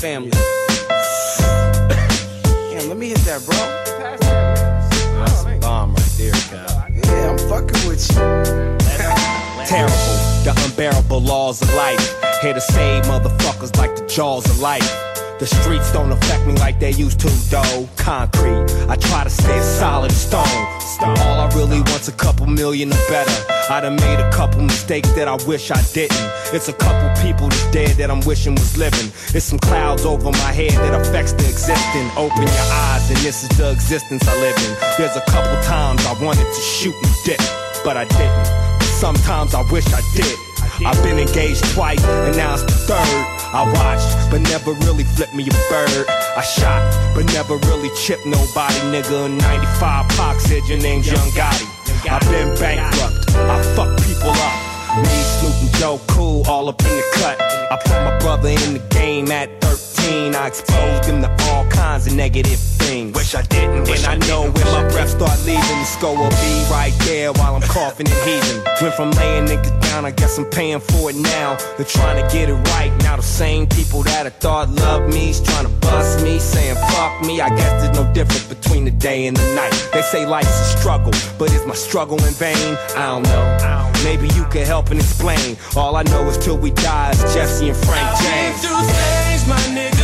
Family. Damn, let me hit that, bro. That's a bomb right there, Kyle. Yeah, I'm fucking with you. Terrible, the unbearable laws of life. Here to save motherfuckers like the jaws of life. The streets don't affect me like they used to, though. Concrete, I try to stay solid stone. All I really want's a couple million or better. I done made a couple mistakes that I wish I didn't. It's a couple people that's dead that I'm wishing was living. It's some clouds over my head that affects the existing. Open your eyes, and this is the existence I live in. There's a couple times I wanted to shoot and dip, but I didn't. Sometimes I wish I did. I've been engaged twice, and now it's the third. I watched, but never really flipped me a bird. I shot, but never really chipped nobody, nigga. 95 Pac said your name's Young Gotti. I've been bankrupt, I fuck people up. Me, Snoop, and Joe Cool, all up in the cut. I put my brother in the game at 13. I exposed him to all kinds of negative things. Wish I didn't. And I, I know when my breath start leaving, the skull will be right there while I'm coughing and heaving. Went from laying niggas down, I guess I'm paying for it now. They're trying to get it right. Now the same people that I thought loved me's trying to bust me, saying fuck me. I guess there's no difference between the day and the night. They say life's a struggle, but is my struggle in vain? I don't know. Maybe you can help and explain. All I know is till we die is Jesse and Frank James. Been through things, my nigga.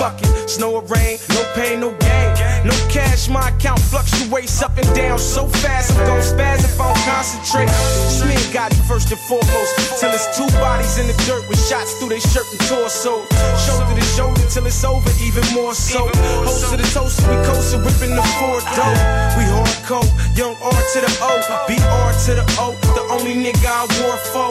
bucket. Snow or rain, no pain, no my account fluctuates up and down so fast. I'm gon' spaz if I don't concentrate. Smear got it first and foremost. Till it's two bodies in the dirt with shots through their shirt and torso. Shoulder to shoulder till it's over, even more so. Host to the toast, we coastin', whipping the four dough. We hardcore, young R to the O, BR to the O. The only nigga I wore for.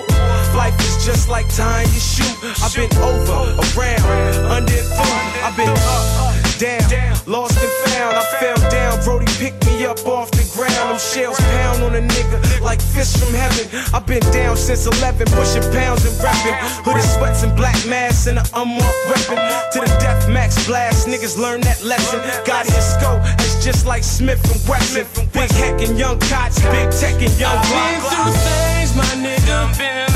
Life is just like tying your shoe. I've been over, around, under and through. I've been up, down, lost and found. I fell down, Brody picked me up off the ground. Them shells pound on a nigga like fish from heaven. I've been down since 11, pushing pounds and rapping. Hooded sweats and black masks and an unmarked weapon. To the death max blast, niggas learn that lesson. Got his scope, it's just like Smith and Wesson. Big Heck and Young Cots, Big Tech and Young I've been through things, my nigga.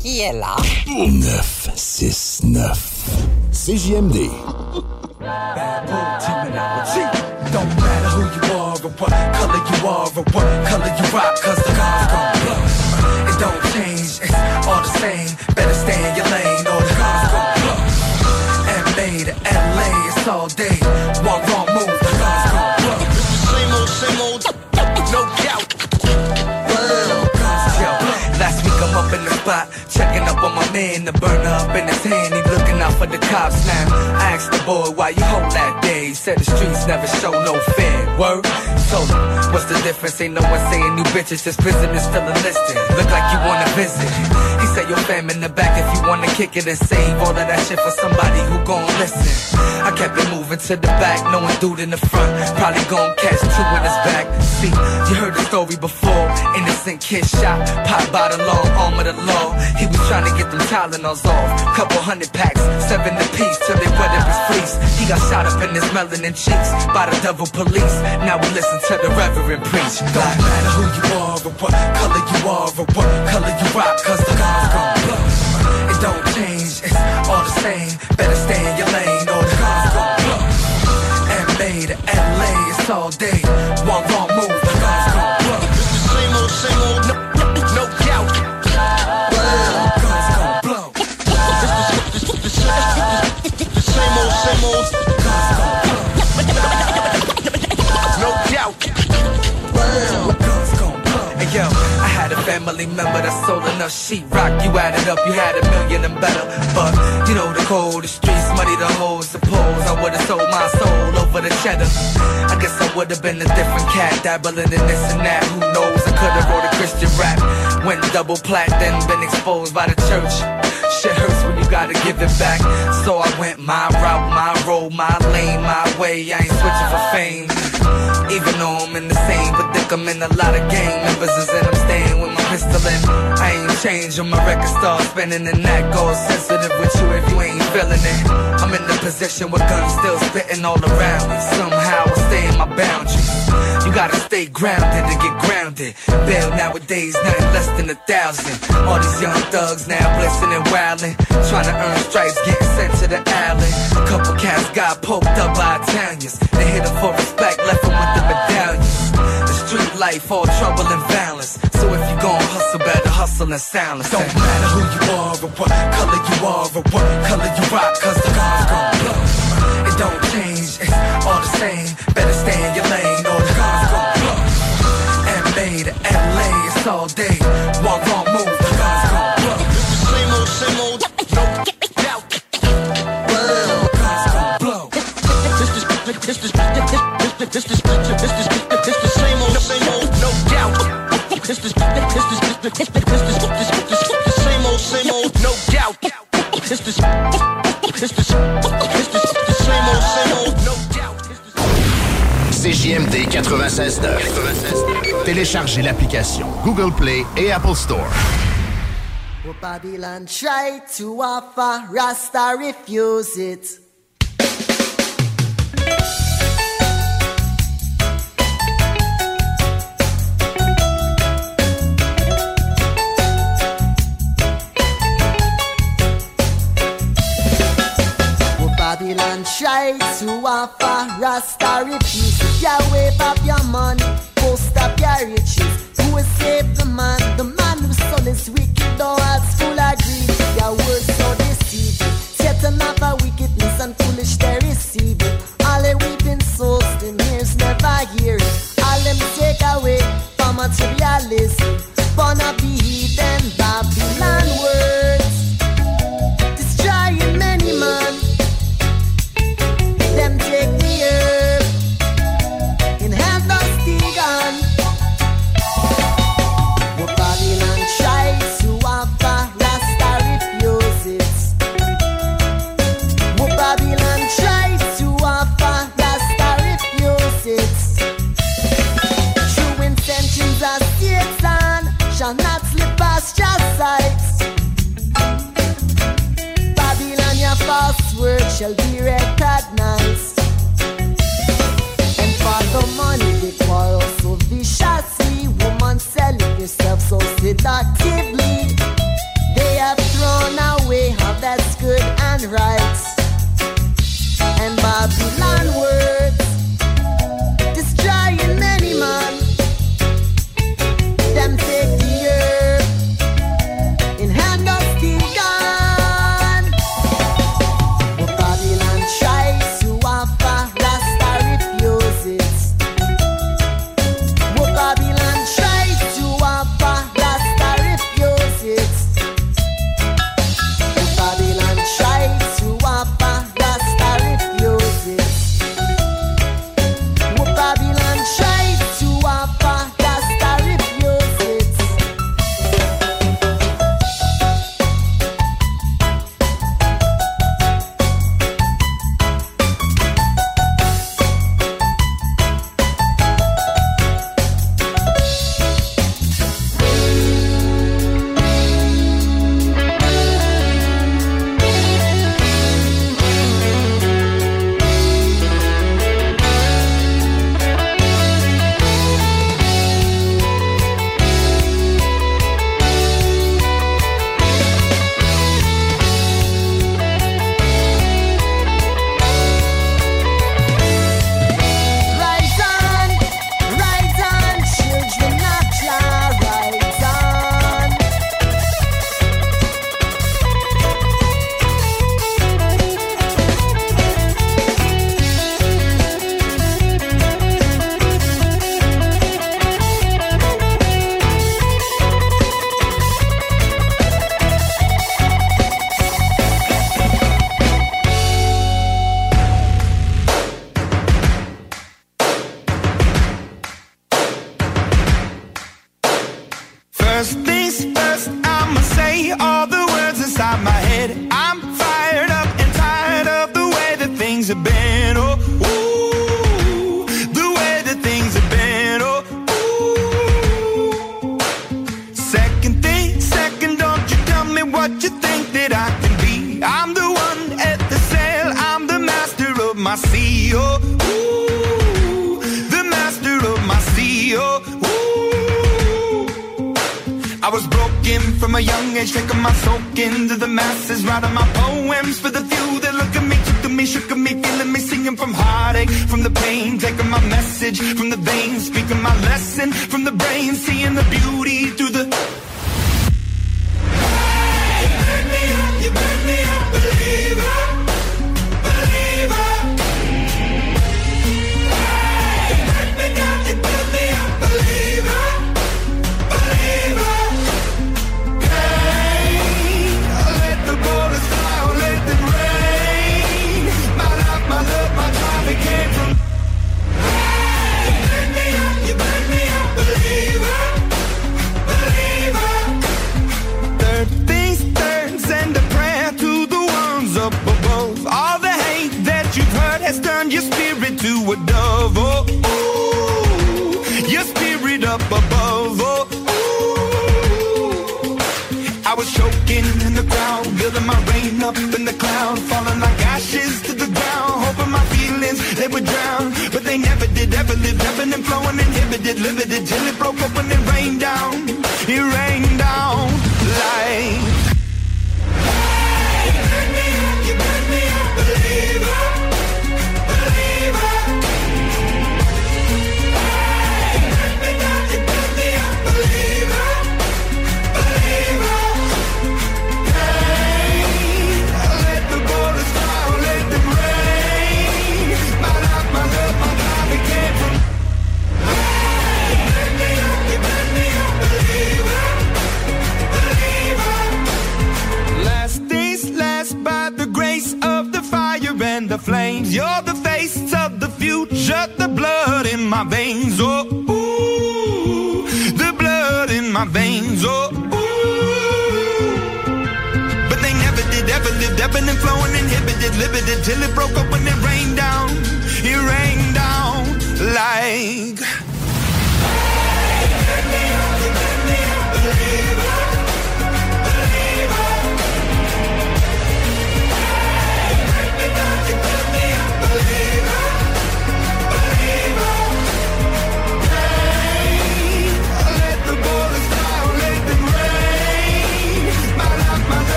Qui est là? 969. CJMD. Don't matter who you are or what color you are or what color you rock, cause the cars gon' blush. It don't change, it's all the same. Checking up on my man, the burner up in his hand, he looking out for the cops now. I asked the boy why you hold that day, he said the streets never show no fear. Word? So, what's the difference? Ain't no one saying new bitches, just prisoners still enlisted. Look like you wanna visit. He said your fam in the back if you wanna kick it and save all of that shit for somebody who gon' listen. I kept it moving to the back, knowing dude in the front probably gon' catch two in his back. See, you heard the story before. Innocent kid shot, pop by the law, arm of the law. He was trying to get them Tylenols off. Couple hundred packs, seven apiece till they wet up his fleece. He got shot up in his melanin cheeks by the devil police. Now we listen to the reverend preach. Don't matter who you are or what color you are or what color you rock, cause the guns gon' blow. It don't change, it's all the same. Better stay in your lane or the guns gon' blow. MA to LA, it's all day. One wrong move, the guns gon' blow. Same old, same old, no, no doubt. The same old, same old, family member that sold enough sheetrock. You added up, you had a million and better. But you know the code, the streets, money, the hoes. Suppose I would've sold my soul over the cheddar. I guess I would've been a different cat, dabbling in this and that. Who knows? I could've wrote a Christian rap. Went double plat, then been exposed by the church. Shit hurts when you gotta give it back. So I went my route, my road, my lane, my way. I ain't switching for fame. Even though I'm in the same predicament, a lot of gang members is in. I'm staying with my pistol in. I ain't changing my record start spinning, and that goes sensitive with you if you ain't feeling it. I'm in the position where guns still spitting all around me. Somehow I stay in my boundaries. You gotta stay grounded to get grounded. Bail nowadays, nothing less than a thousand. All these young thugs now blissing and wildin'. Trying to earn stripes, getting sent to the alley. A couple cats got poked up by Italians. They hit them for respect, left them with the medallions. The street life, all trouble and violence. So if you gon' hustle, better hustle and silence. Don't matter who you are or what color you are or what color you rock, cause the guns gon' blow. It don't change, it's all the same. Better stay in your lane all day. One wrong move, gon' blow. Same old, same old, no doubt. This is, this this this this this same old, same old, no doubt. This is, this is, this is, this is, this is, this is, the same old, same old, no doubt. This is, this is, this is, the same old, same old, no doubt. CJMD 96.9. Téléchargez l'application Google Play et Apple Store. Babylon try to offer, Rasta refuse it. Babylon try to offer, Rasta refuse it. Yeah, wave up your money, riches. Who will save the man? The man whose soul is wicked, though heart's full of greed. Your words so deceiving. Satan of a wickedness and foolish they receive it. All the weeping souls, them ears never hear it. All them take away from materialism.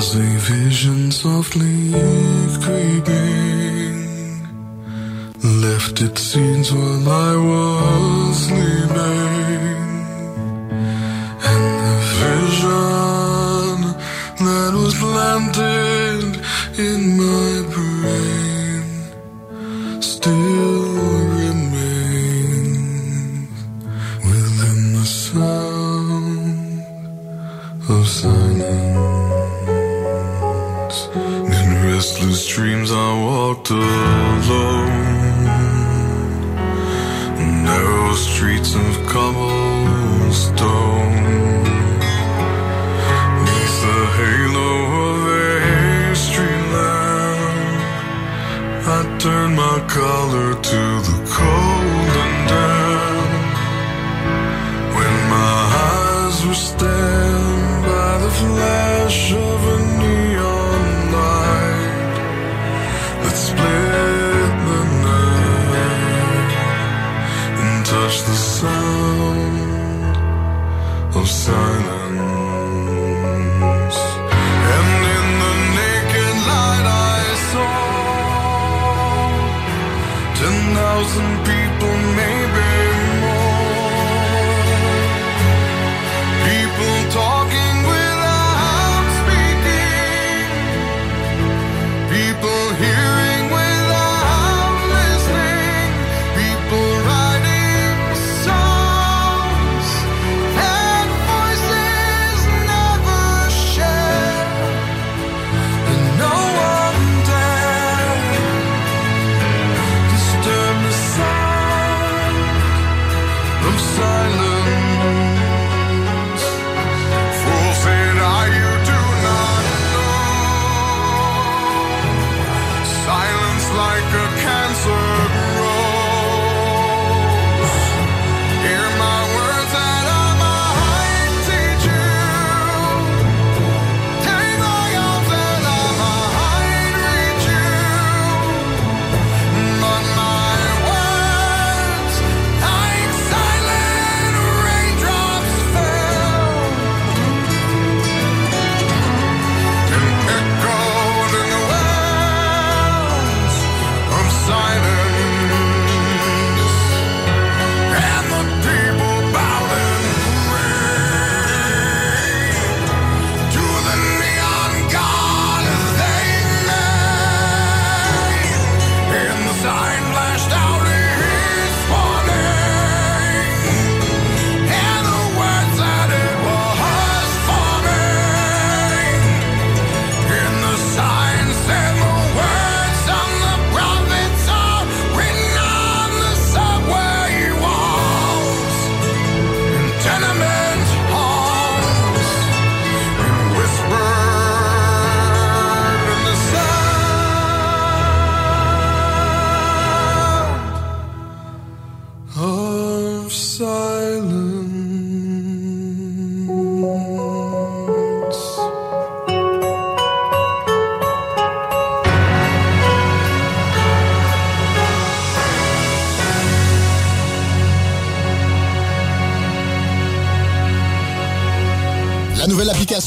As a vision softly creeping Left its scenes while I was sleeping.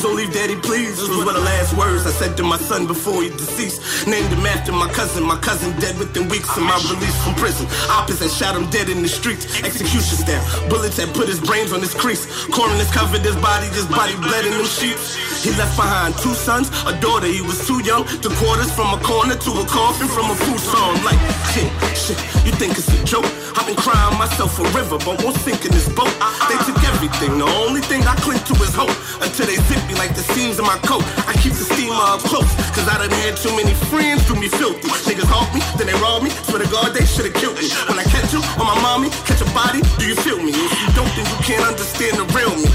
please, don't leave daddy, please. Those were the last words I said to my son before he deceased. Named him after my cousin, my cousin dead within weeks of my release from prison. Opposite shot him dead in the streets, execution style. Bullets had put his brains on his crease. Coroners covered his body, his body bled in them sheets. He left behind two sons, a daughter, he was too young. To quarters from a corner to a coffin from a food song. Like, shit, shit, you think it's a joke? I've been crying myself a river, but won't sink in this boat. They took everything, the only thing I cling to is hope. Until they zip like the seams of my coat. I keep the steamer up close, cause I done had too many friends do me filthy. Niggas haunt me, then they rob me. Swear to God, they should've killed me. When I catch you on my mommy, catch a body, do you feel me? If you don't, then you can't understand the real me.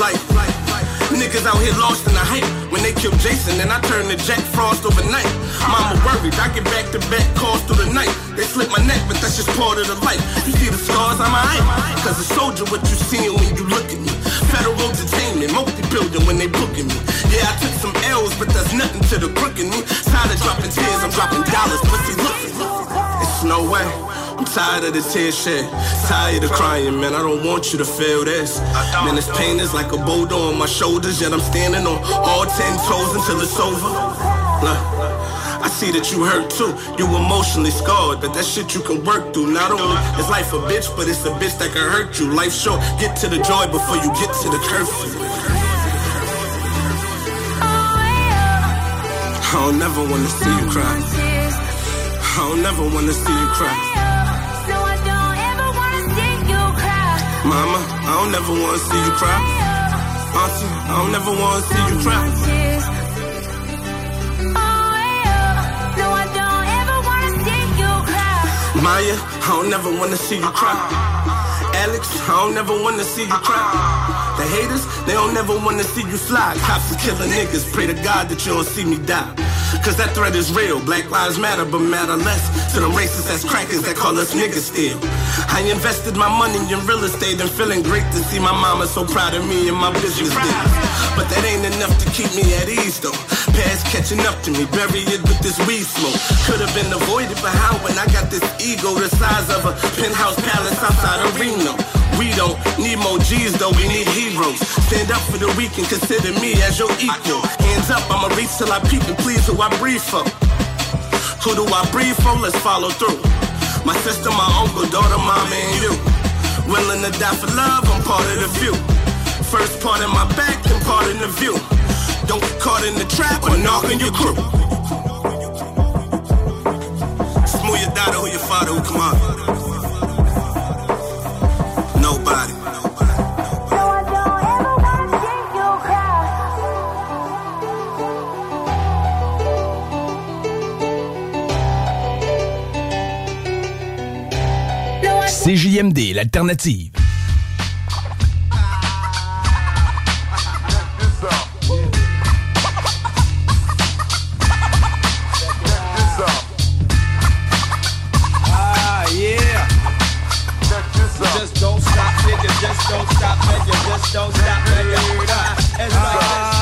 Life, like, like, niggas out here lost in the hype. When they killed Jason, then I turned to Jack Frost overnight. Mama worried, I get back to back calls through the night. They slit my neck, but that's just part of the life. You see the scars on my eye? Cause a soldier, what you seeing when you look at me. Federal detainment, multi-building when they booking me. Yeah, I took some L's, but that's nothing to the crook in me. Tired of dropping tears, I'm dropping dollars, pussy look. It's no way. I'm tired of the tear shed, tired of crying, man. I don't want you to feel this. Man, this pain is like a boulder on my shoulders, yet I'm standing on all ten toes until it's over. Look, I see that you hurt too. You emotionally scarred, but that shit you can work through. Not only is life a bitch, but it's a bitch that can hurt you. Life short, get to the joy before you get to the curfew. I don't never wanna see you cry. I don't never wanna see you cry. No, I don't ever wanna see you cry. Mama, I don't never wanna see you cry. Auntie, I don't never wanna see you cry. Maya, I don't never wanna see you cry. Alex, I don't never wanna see you cry. The haters, they don't never wanna see you fly. Cops is killing niggas, pray to God that you don't see me die. Cause that threat is real. Black lives matter, but matter less to them racist ass crackers that call us niggas still. I invested my money in real estate and feeling great to see my mama so proud of me and my business. But that ain't enough to keep me at ease though. Past catching up to me, bury it with this weed smoke. Could have been avoided, but how when I got this ego the size of a penthouse palace outside of Reno? We don't need more G's though, we need heroes. Stand up for the weak and consider me as your equal. Hands up, I'ma reach till I peak and please who I breathe for. Who do I breathe for? Let's follow through. My sister, my uncle, daughter, mama, and you. Willing to die for love, I'm part of the few. First part in my back, then part in the view. Don't get caught in the trap or knock on your crew. Smooth your daughter, who your father, who come on. Nobody. CJMD, l'alternative. don't stop, man. You just don't stop, man. You. It's.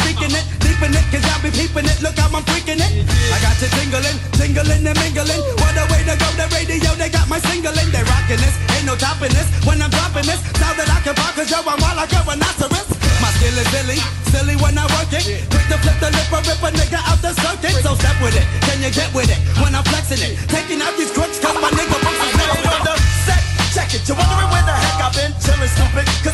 Speaking it. Deep in it, cause I be peeping it. Look how I'm freaking it. I got you tingling, tingling and mingling. What a way to go, the radio, they got my singling. They rocking this, ain't no topping this. When I'm dropping this, now that I can bark cause yo, I'm wild like a rhinoceros. My skill is silly, silly when I work it. Quick to flip the lip or rip a nigga out the circuit. So step with it, can you get with it? When I'm flexing it, taking out these crooks, cause my nigga books is Hey, on the set, check it. You're wondering where the heck I've been chillin' stupid.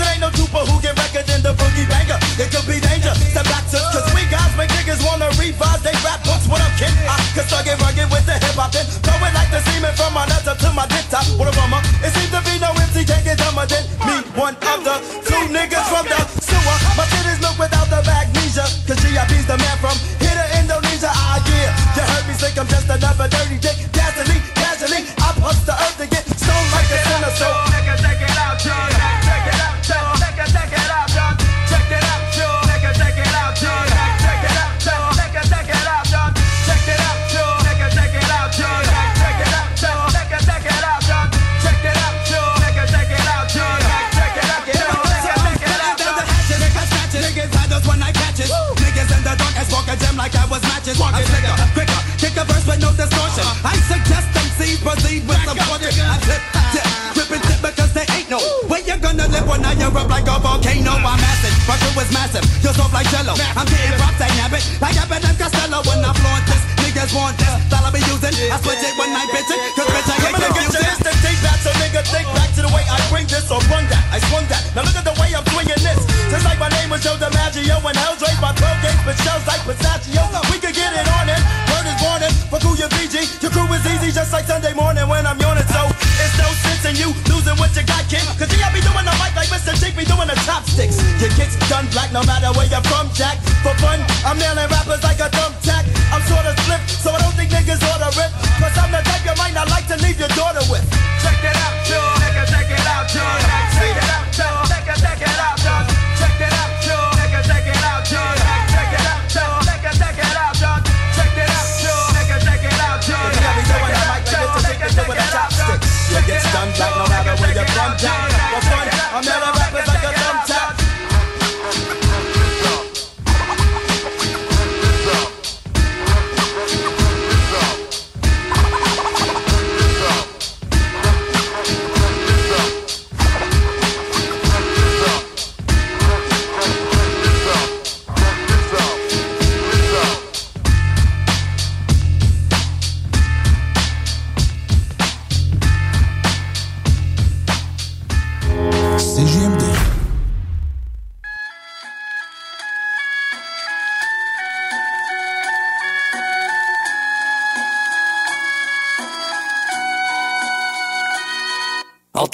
Get rugged with the hip hop then. Throw it like the semen from my nuts up to my dick top. What a bummer. It seems to be no can't get dumber than me. One of the two niggas from the volcano. I'm acid, my crew is massive, you're soft like jello. I'm getting nab it, like Eminem Costello. When I flaunt this, niggas want this, style I be using. I switch it when I bitch it, cause bitch I I'm get gonna get confused. to take back, so nigga think back to the way I bring this or run that. I swung that. Now look at the way I'm swinging this. Just like my name was Joe DiMaggio when hell's raised my 12 Your done black no matter where you're from, Jack. For fun, I'm nailing rappers like a thumbtack. I'm sorta split, so I don't think niggas ought to rip. Cause I'm the type you might not like to leave your daughter with. Check it out, John. Nigga, check it out, John. Check it out, John. Nigga, check it out, John. Check it out, John. Nigga, check it out, John. Check it out, John. Nigga, check it out, John. Check it out, John. Nigga, check it out, John. Yeah, we doing the mic like Mr. Chick be doing the chopsticks. It gets done black no matter where you're from, Jack. For fun, I'm nailing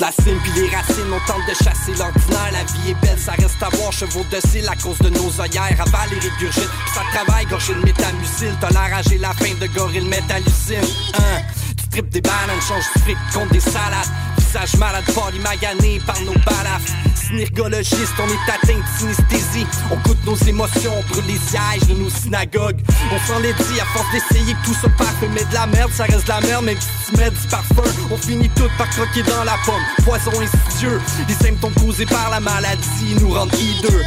La cime puis les racines, on tente de chasser l'ordinaire. La vie est belle, ça reste à voir. Chevaux docile à cause de nos œillères. Avale et régurgite, ça travaille, gorgé de métamucil. T'as l'air la fin de gorille métallucine. Hein? Tu tripes des bananes, change du fric contre des salades. Visage malade, body magané par nos balafres. On est atteint de synesthésie. On goûte nos émotions, on brûle les sièges de nos synagogues. On s'en les dit à force d'essayer que tout se parfait. Mais de la merde, ça reste de la merde, même si tu mets du parfum. On finit tout par croquer dans la pomme. Poison insidieux, les symptômes causés par la maladie nous rendent hideux.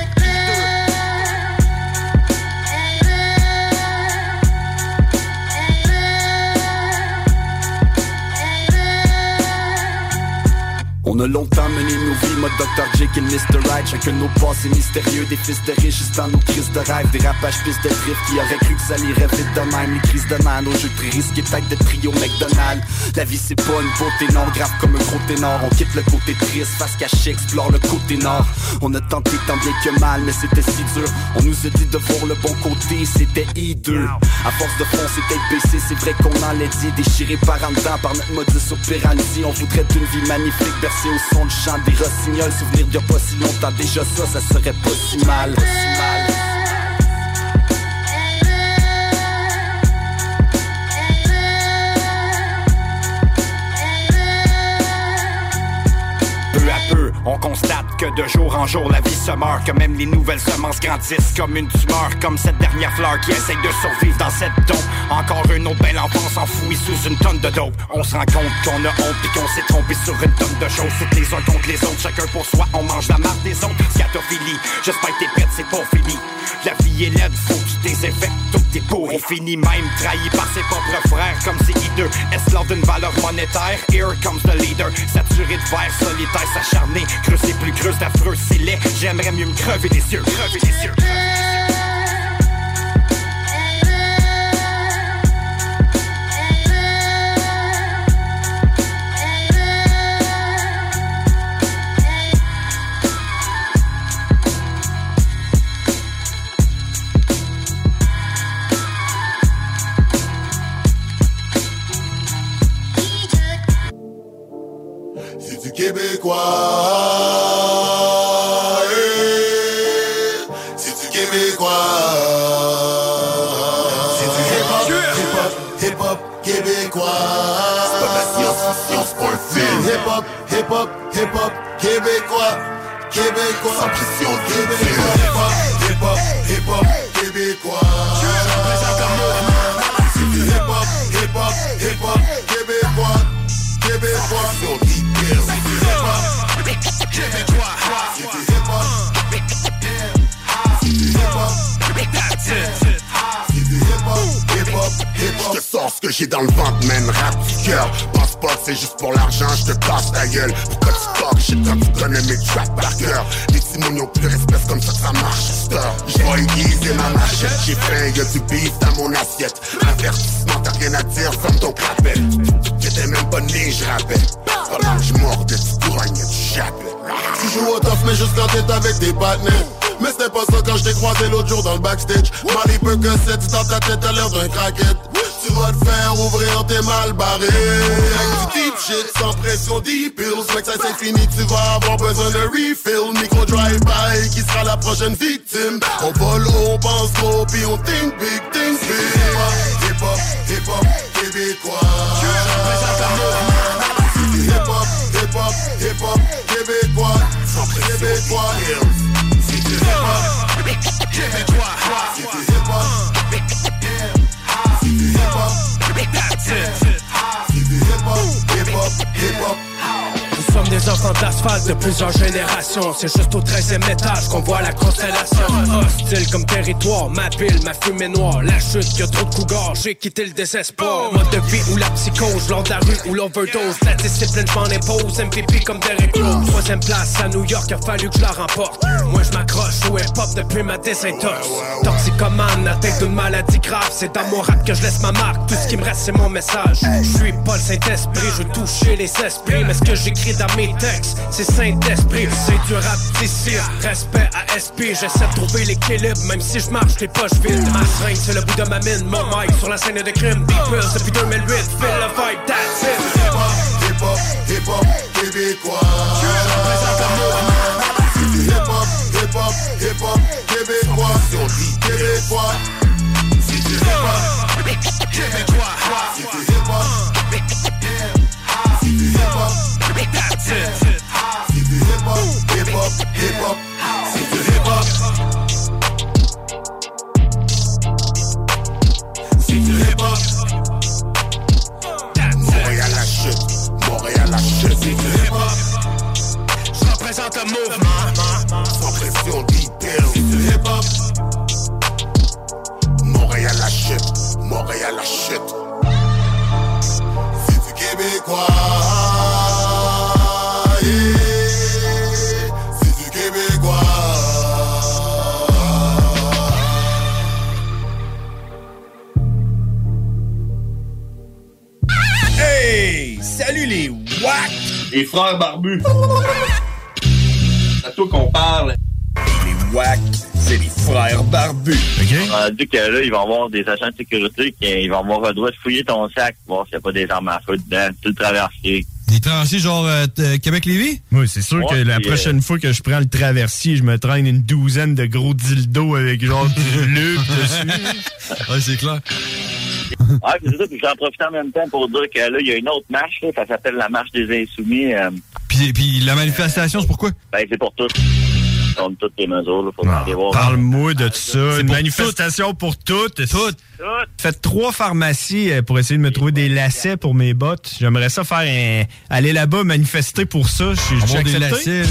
On a longtemps mené nos vies, mode Dr. Jekyll, Mr. Right. Chacun de nos passés mystérieux, des fils de riches, juste dans nos crises de rêve. Des rapages pistes de drift qui auraient cru que ça irait vite de même. Les crises de man, aux jeux très risqués, tête de trio McDonald's. La vie c'est pas une beauté, non, grave comme un gros ténor. On quitte le côté triste, face caché, explore le côté nord. On a tenté tant bien que mal, mais c'était si dur. On nous a dit de voir le bon côté, c'était hideux. À force de foncer tête baissée, c'est vrai qu'on en l'a dit. Déchiré par en dedans par notre modus operandi. On voudrait une vie magnifique, au son du chant des rossignols. Souvenir d'il pas si longtemps, déjà ça, ça serait. Pas si mal. Peu à peu, on constate que de jour en jour la vie se meurt, que même les nouvelles semences grandissent comme une tumeur, comme cette dernière fleur qui essaye de survivre dans cette tombe. Encore une autre belle enfance enfouie sous une tonne de dope. On se rend compte qu'on a honte pis qu'on s'est trompé sur une tonne de choses. C'est les uns contre les autres, chacun pour soi, on mange la marque des autres. Scatophilie, j'espère que t'es prête, c'est pas fini. La vie est laide, faut qu'il désinfecte toutes tes peaux. On finit même trahi par ses propres frères comme c'est hideux. Est-ce lors d'une valeur monétaire? Here comes the leader. Saturé de verre, solitaire, s'acharner. Creux c'est plus creux, affreux, c'est laid. J'aimerais mieux me crever les yeux, crever les yeux. Backstage Mali peu que c'est dans ta tête t'as l'air d'un craquette Tu vas te faire ouvrir tes mal barrés Avec du deep shit sans pression deep pills que ça c'est fini tu vas avoir besoin de refill Micro drive-by qui sera la prochaine victime On vole on pense gros puis on think big, think big Hip hop, hip hop, québécois C'est du hip hop, hip hop, hip hop québécois Québécois du give it what? If you hip up, yeah. If hip up, hip it. If you hip up, hip up, hip up. Sommes des enfants d'asphalte de plusieurs générations. C'est juste au 13e étage qu'on voit la constellation. Hostile comme territoire, ma pile, ma fumée noire. La chute, que trop de cougars, j'ai quitté le désespoir. Mode de vie ou la psychose, lors de la rue ou l'overdose. La discipline, je m'en impose, MVP comme Derek Rose. Troisième place à New York, a fallu que je la remporte. Moi, je m'accroche au hip-hop depuis ma désintox. Toxicomane, tête d'une maladie grave. C'est dans mon rap que je laisse ma marque. Tout ce qui me reste, c'est mon message. Je suis pas le Saint-Esprit, je veux toucher les esprits. Mais ce que j'écris dans mes textes, c'est Saint-Esprit. C'est du rap d'ici, respect à SP. J'essaie de trouver l'équilibre, même si je marche les poches vides. Ma seringue, c'est le bout de ma mine. Mon mic sur la scène de crime. Pills depuis 2008, feel the vibe, that's it. Hip hop, hip hop, québécois du hip hop, hip hop, hip hop québécois Québécois C'est du hip hop québécois C'est du hip hop C'est hip hop C'est du hip hop, hip hop, hip hop C'est du hip hop C'est du hip hop Montréal la chute, Montréal la chute C'est du hip hop Je représente le mouvement. Sans pression detail C'est du hip hop Montréal la chute, Montréal la chute C'est du québécois Les WAC! Les frères barbus. C'est à toi qu'on parle. Les WAC, c'est les frères barbus. OK? On a dit que là, ils vont avoir des agents de sécurité qui ils vont avoir le droit de fouiller ton sac, voir s'il n'y a pas des armes à feu dedans, tout le traversier. Des traversiers genre euh, t- Québec-Lévis? Oui, c'est sûr que la prochaine fois que je prends le traversier, je me traîne une douzaine de gros dildos avec genre du lube dessus. Ouais, c'est clair. Ouais, c'est ça, puis j'en profite en même temps pour dire que là, il y a une autre marche, là, ça s'appelle la marche des insoumis. euh, Puis, puis la manifestation, c'est pourquoi? ben, c'est pour tous. Contre toutes les mesures. Là, faut aller voir. Parle-moi de tout ça. Une manifestation pour toutes. Toutes. Faites trois pharmacies euh, pour essayer de me trouver des lacets pour mes bottes? J'aimerais ça faire un... aller là-bas manifester pour ça. Je suis des lacets, là.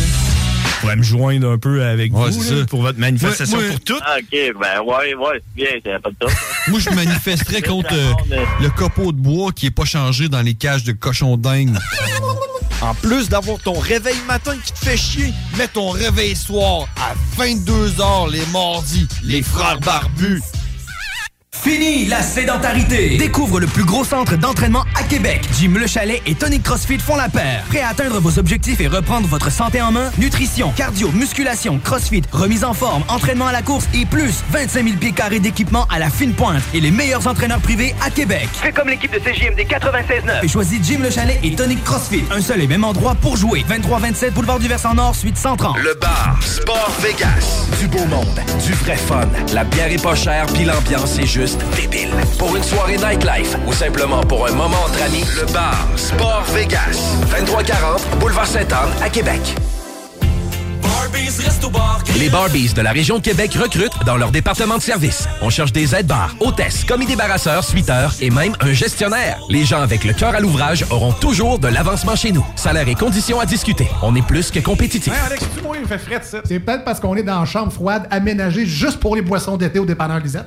Je pourrais me joindre un peu avec Ouais, vous là, pour votre manifestation pour toutes. Ah, OK, ben ouais, ouais, c'est bien, c'est pas de top. Moi, je manifesterais contre euh, le copeau de bois qui est pas changé dans les cages de cochons dingues. En plus d'avoir ton réveil matin qui te fait chier, mets ton réveil soir à 22h les mardis. Les frères barbus. Fini la sédentarité! Découvre le plus gros centre d'entraînement à Québec. Jim Le Chalet et Tonic CrossFit font la paire. Prêt à atteindre vos objectifs et reprendre votre santé en main? Nutrition, cardio, musculation, CrossFit, remise en forme, entraînement à la course et plus 25 000 pieds carrés d'équipement à la fine pointe et les meilleurs entraîneurs privés à Québec. Fais comme l'équipe de CJMD 96.9 et choisis Jim Le Chalet et Tonic CrossFit. Un seul et même endroit pour jouer. 23-27 Boulevard du Versant Nord, suite 130. Le bar Sport Vegas. Du beau monde, du vrai fun. La bière est pas chère, puis l'ambiance est juste débile. Pour une soirée nightlife ou simplement pour un moment entre amis, le bar Sport Vegas. 2340 Boulevard Sainte-Anne à Québec. Les Barbies de la région de Québec recrutent dans leur département de service. On cherche des aides-bars, hôtesses, commis débarrasseurs, suiteurs et même un gestionnaire. Les gens avec le cœur à l'ouvrage auront toujours de l'avancement chez nous. Salaire et conditions à discuter. On est plus que compétitifs. Ouais, Alex, tu moi, il me fait frais, ça. C'est peut-être parce qu'on est dans une chambre froide aménagée juste pour les boissons d'été au dépanneur Lisette.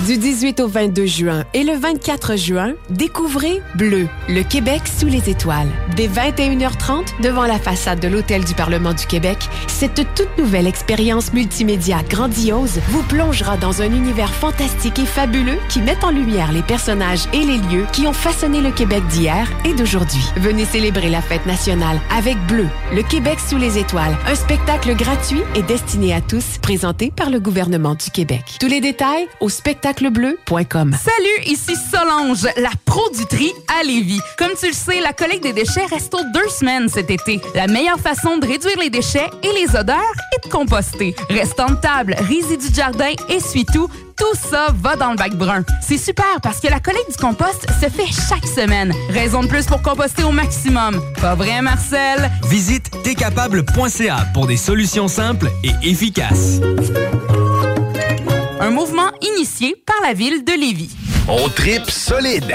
Du 18 au 22 juin et le 24 juin, découvrez Bleu, le Québec sous les étoiles. Dès 21h30, devant la façade de l'Hôtel du Parlement du Québec, cette toute nouvelle expérience multimédia grandiose vous plongera dans un univers fantastique et fabuleux qui met en lumière les personnages et les lieux qui ont façonné le Québec d'hier et d'aujourd'hui. Venez célébrer la fête nationale avec Bleu, le Québec sous les étoiles, un spectacle gratuit et destiné à tous, présenté par le gouvernement du Québec. Tous les détails au spectaclebleu.com. Salut, ici Solange, la pro du tri à Lévis. Comme tu le sais, la collecte des déchets reste aux deux semaines cet été. La meilleure façon de réduire les déchets et les odeurs est de composter. Restant de table, résidus de jardin, essuie-tout, tout ça va dans le bac brun. C'est super parce que la collecte du compost se fait chaque semaine. Raison de plus pour composter au maximum. Pas vrai, Marcel? Visite tcapable.ca pour des solutions simples et efficaces. Un mouvement initié par la ville de Lévis. On tripe solide.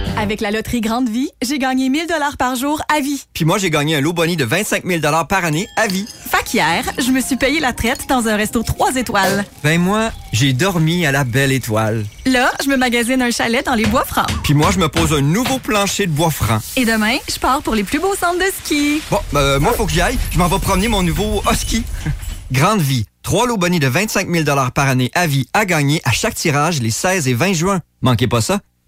Avec la loterie Grande Vie, j'ai gagné 1000 dollars par jour à vie. Puis moi, j'ai gagné un lot boni de 25 000 par année à vie. Fait qu'hier, je me suis payé la traite dans un resto 3 étoiles. Ben moi, j'ai dormi à la belle étoile. Là, je me magasine un chalet dans les bois francs. Puis moi, je me pose un nouveau plancher de bois franc. Et demain, je pars pour les plus beaux centres de ski. Bon, euh, moi, faut que j'y aille. Je m'en vais promener mon nouveau husky. Grande vie. Trois lots bonus de 25 000 par année à vie à gagner à chaque tirage les 16 et 20 juin. Manquez pas ça.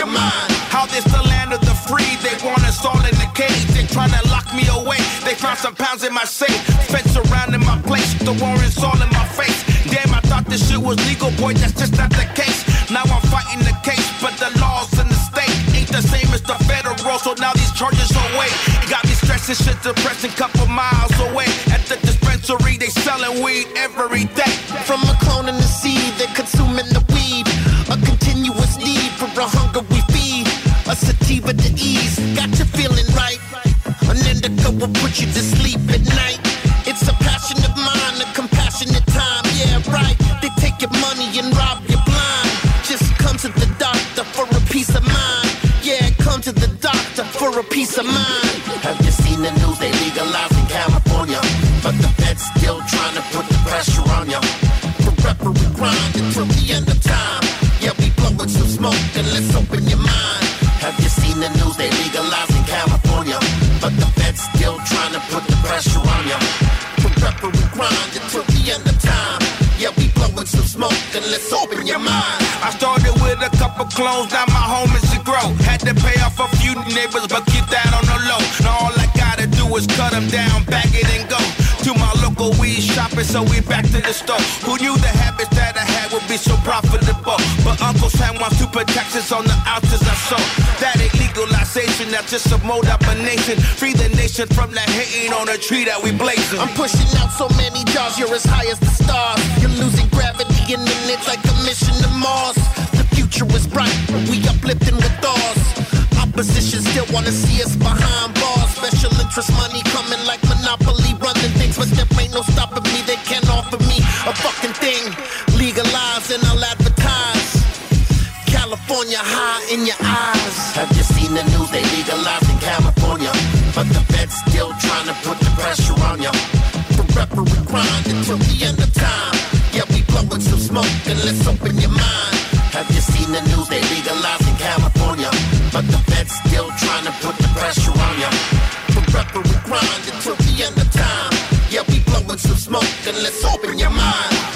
your mind. How this the land of the free? They want us all in the cage. They tryna lock me away. They found some pounds in my safe. Fence surrounding my place. The warrants all in my face. Damn, I thought this shit was legal, boy. That's just not the case. Now I'm fighting the case, but the laws in the state ain't the same as the federal. So now these charges are away. Got me stressing shit, depressing. Couple miles away at the dispensary, they selling weed every day. From a sativa to ease, got you feeling right. An indica will put you to sleep at night. It's a passion of mine, a compassionate time. Yeah, right. They take your money and rob you blind. Just come to the doctor for a peace of mind. Yeah, come to the doctor for a peace of mind. Have you seen the news? They legalized legalizing California, but the feds still trying to put the pressure on you. Forever we grind until the end of time. Clones, now my home is to grow. Had to pay off a few neighbors, but keep that on the low. Now all I gotta do is cut them down, bag it and go. To my local weed shopping, so we back to the store. Who knew the habits that I had would be so profitable? But Uncle Sam wants to put taxes on the ounces I sold. That ain't legalization, that's just a mode up a nation. Free the nation from the hating on a tree that we blazing. I'm pushing out so many jars, you're as high as the stars. You're losing gravity in minutes like a mission to Mars. Future is bright, we uplifting with ours. Opposition still wanna see us behind bars. Special interest money coming like Monopoly, running things, but there ain't no stopping me. They can't offer me a fucking thing. Legalize and I'll advertise. California high in your eyes. Have you seen the news? They legalize in California, but the feds still trying to put the pressure on you. Forever we grind until the end of time. Yeah, we blowing some smoke and let's open your mind. Trying to put the pressure on you. Forever we grind until the end of time. Yeah, we blowing some smoke and let's open your mind.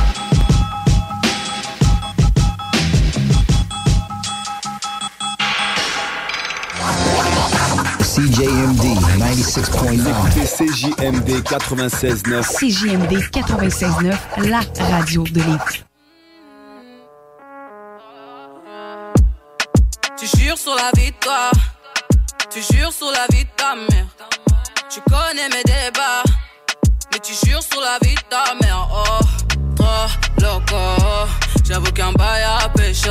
CJMD 96.9. CJMD 96.9. CJMD 96.9, la radio de Lévis. Tu jures sur la toi, tu jures sur la vie de ta mère. Tu connais mes débats, mais tu jures sur la vie de ta mère. Oh, trop loco, j'avoue qu'un bail à pécho.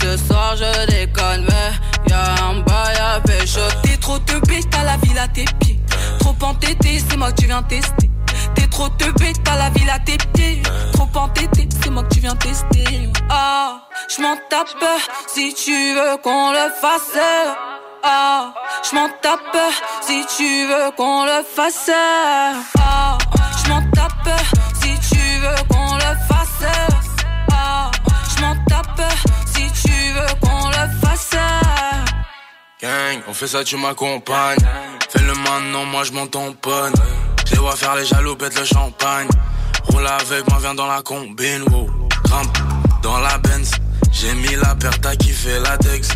Ce soir je déconne, mais y'a un bail à pécho. T'es trop te t'as la ville à tes pieds. Trop entêté, c'est moi que tu viens tester. T'es trop te t'as la ville à tes pieds. Trop entêté, c'est moi que tu viens tester. Ah, je m'en tape si tu veux qu'on le fasse. Ah, je m'en tape si tu veux qu'on le fasse. Ah, je m'en tape si tu veux qu'on le fasse. Ah, je m'en tape si tu veux qu'on le fasse. Gang, on fait ça, tu m'accompagnes. Fais le maintenant, moi je m'en tamponne. Je vois faire les jaloux, pète le champagne. Roule avec moi, viens dans la combine, wow. Grimpe dans la Benz. J'ai mis la paire, t'as kiffé la Dex.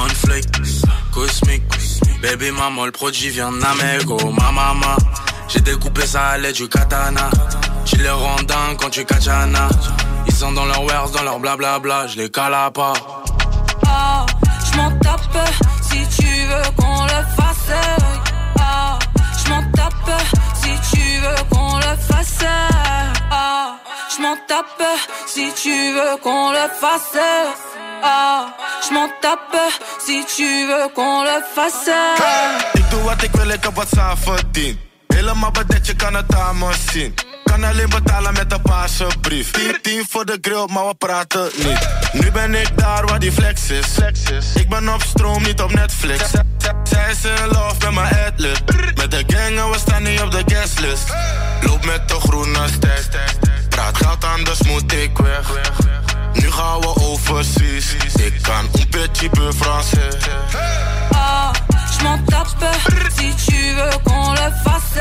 On cosmique. Baby maman, le produit vient d'Amego. Ma maman, j'ai découpé ça à l'aide du katana. Tu les rends quand tu kachana. Ils sont dans leur wares, dans leur blablabla. Je les cala pas. Ah, je m'en tape si tu veux qu'on le fasse. Ah, je m'en tape si tu veux qu'on le fasse. Ah, je m'en tape si tu veux qu'on le fasse. Ah, je m'en tape si tu veux qu'on le fasse. Ik doe wat ik wil, ik heb wat ze verdient. Helemaal bedekt, je kan het aan me zien. Kan alleen betalen met een paarse brief. 10, 10 voor de grill, maar we praten niet. Nu ben ik daar waar die flex is. Ik ben op stroom, niet op Netflix. Zij is in love met mijn adlib. Met de gang en we staan niet op de guestlist. Loop met de groene stack. Praat geld, anders moet ik weg. Nu gaan we overseas. Ik kan een petit peu français. Ah, je m'en tape. Si tu veux qu'on le fasse.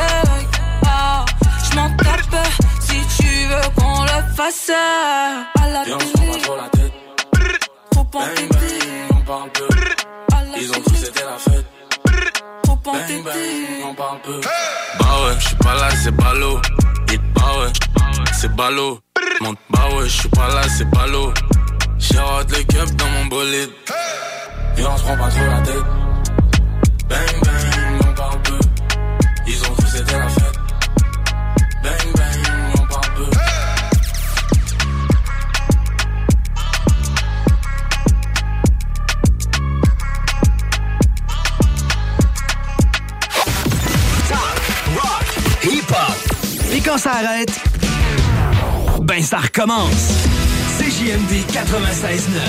Ah, je m'en tape. Si tu veux qu'on le fasse. À la télé. Trop entêté. On parle peu. Ils ont tous été la fête. Trop entêté. On parle peu. Bah ouais, je suis pas là, c'est ballot. Bah ouais, c'est ballot. Mon bah ouais, je suis pas là, c'est ballot. J'arrête les cups dans mon bolide. Et on se prend pas trop la tête. Bang bang, on parle peu. Ils ont cru c'était la fête. Bang bang, on parle peu. Hip-hop. Et quand ça arrête, ben ça recommence. CJMD 96.9.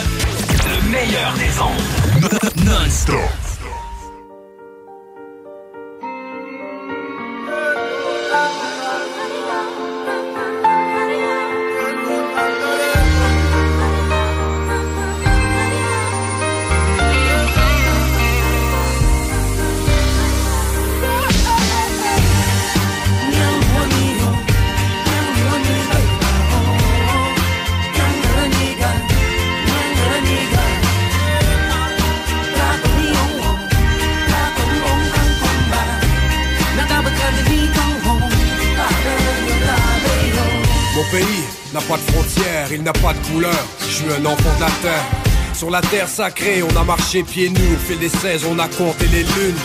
Le meilleur des ondes. Non-stop. Pays n'a pas de frontières, il n'a pas de couleur. Je suis un enfant de. Sur la terre sacrée, on a marché pieds nus. Au fil des 16, on a compté les lunes.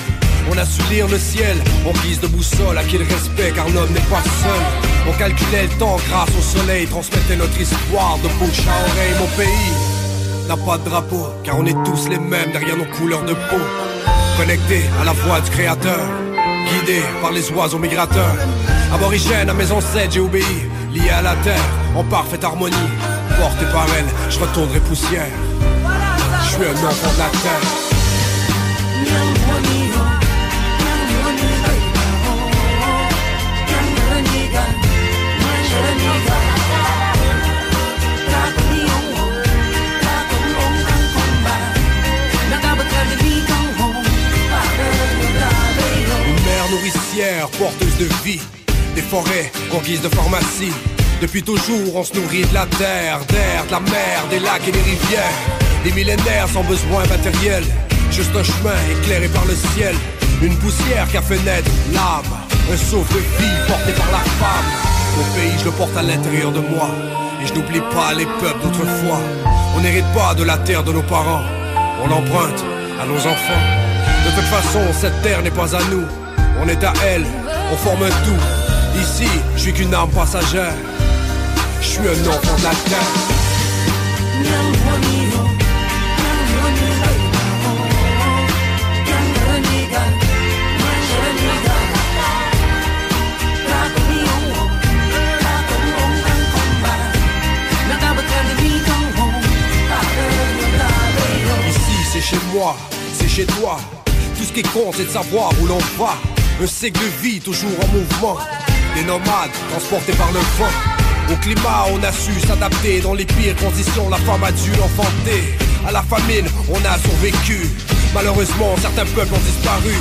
On a su lire le ciel en guise de boussole, à qui le respect car l'homme n'est pas seul. On calculait le temps grâce au soleil, transmettait notre histoire de bouche à oreille. Mon pays n'a pas de drapeau, car on est tous les mêmes derrière nos couleurs de peau. Connectés à la voix du créateur, guidés par les oiseaux migrateurs. Aborigène à mes ancêtres, j'ai obéi, lié à la terre, en parfaite harmonie. Porté par elle, je retournerai poussière. Je suis un enfant de la terre. Mère nourricière, porteuse de vie, des forêts en guise de pharmacie. Depuis toujours, on se nourrit de la terre, d'air, de la mer, des lacs et des rivières. Des millénaires sans besoin matériel, juste un chemin éclairé par le ciel. Une poussière qui a fait naître l'âme, un souffle de vie porté par la femme. Mon pays, je le porte à l'intérieur de moi, et je n'oublie pas les peuples d'autrefois. On n'hérite pas de la terre de nos parents, on l'emprunte à nos enfants. De toute façon, cette terre n'est pas à nous, on est à elle, on forme un tout. Ici, je suis qu'une âme passagère, je suis un enfant de la terre. Ici, c'est chez moi, c'est chez toi. Tout ce qui compte, c'est de savoir où l'on va. Un cycle de vie toujours en mouvement. Des nomades transportés par le vent. Au climat, on a su s'adapter dans les pires conditions. La femme a dû l'enfanter. À la famine, on a survécu. Malheureusement, certains peuples ont disparu.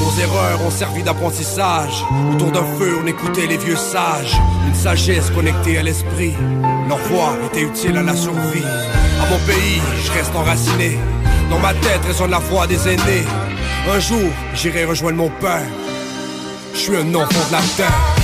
Nos erreurs ont servi d'apprentissage. Autour d'un feu, on écoutait les vieux sages. Une sagesse connectée à l'esprit. Leur voix était utile à la survie. À mon pays, je reste enraciné. Dans ma tête résonne la voix des aînés. Un jour, j'irai rejoindre mon père. Je suis un enfant de la terre.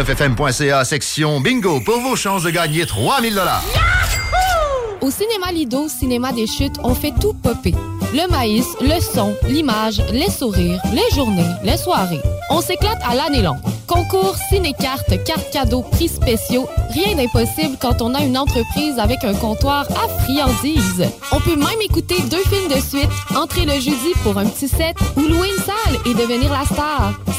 969fm.ca, section bingo, pour vos chances de gagner 3000 dollars. Au cinéma Lido, cinéma des chutes, on fait tout popper. Le maïs, le son, l'image, les sourires, les journées, les soirées. On s'éclate à l'année longue. Concours, ciné-cartes, cartes cadeaux, prix spéciaux, rien d'impossible quand on a une entreprise avec un comptoir à friandises. On peut même écouter deux films de suite, entrer le jeudi pour un petit set ou louer une salle et devenir la star.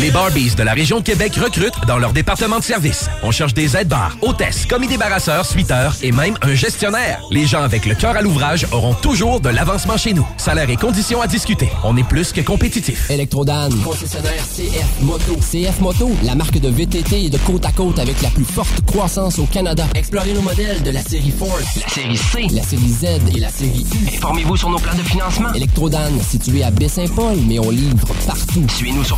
Les Barbies de la région de Québec recrutent dans leur département de service. On cherche des aides-bars, hôtesses, commis débarrasseurs, suiteurs et même un gestionnaire. Les gens avec le cœur à l'ouvrage auront toujours de l'avancement chez nous. Salaire et conditions à discuter. On est plus que compétitif. Electrodan, concessionnaire CF Moto. CF Moto, la marque de VTT et de côte à côte avec la plus forte croissance au Canada. Explorez nos modèles de la série Force, la série C, la série Z et la série U. Informez-vous sur nos plans de financement. Electrodan, situé à Baie-Saint-Paul, mais on livre partout. Suivez-nous sur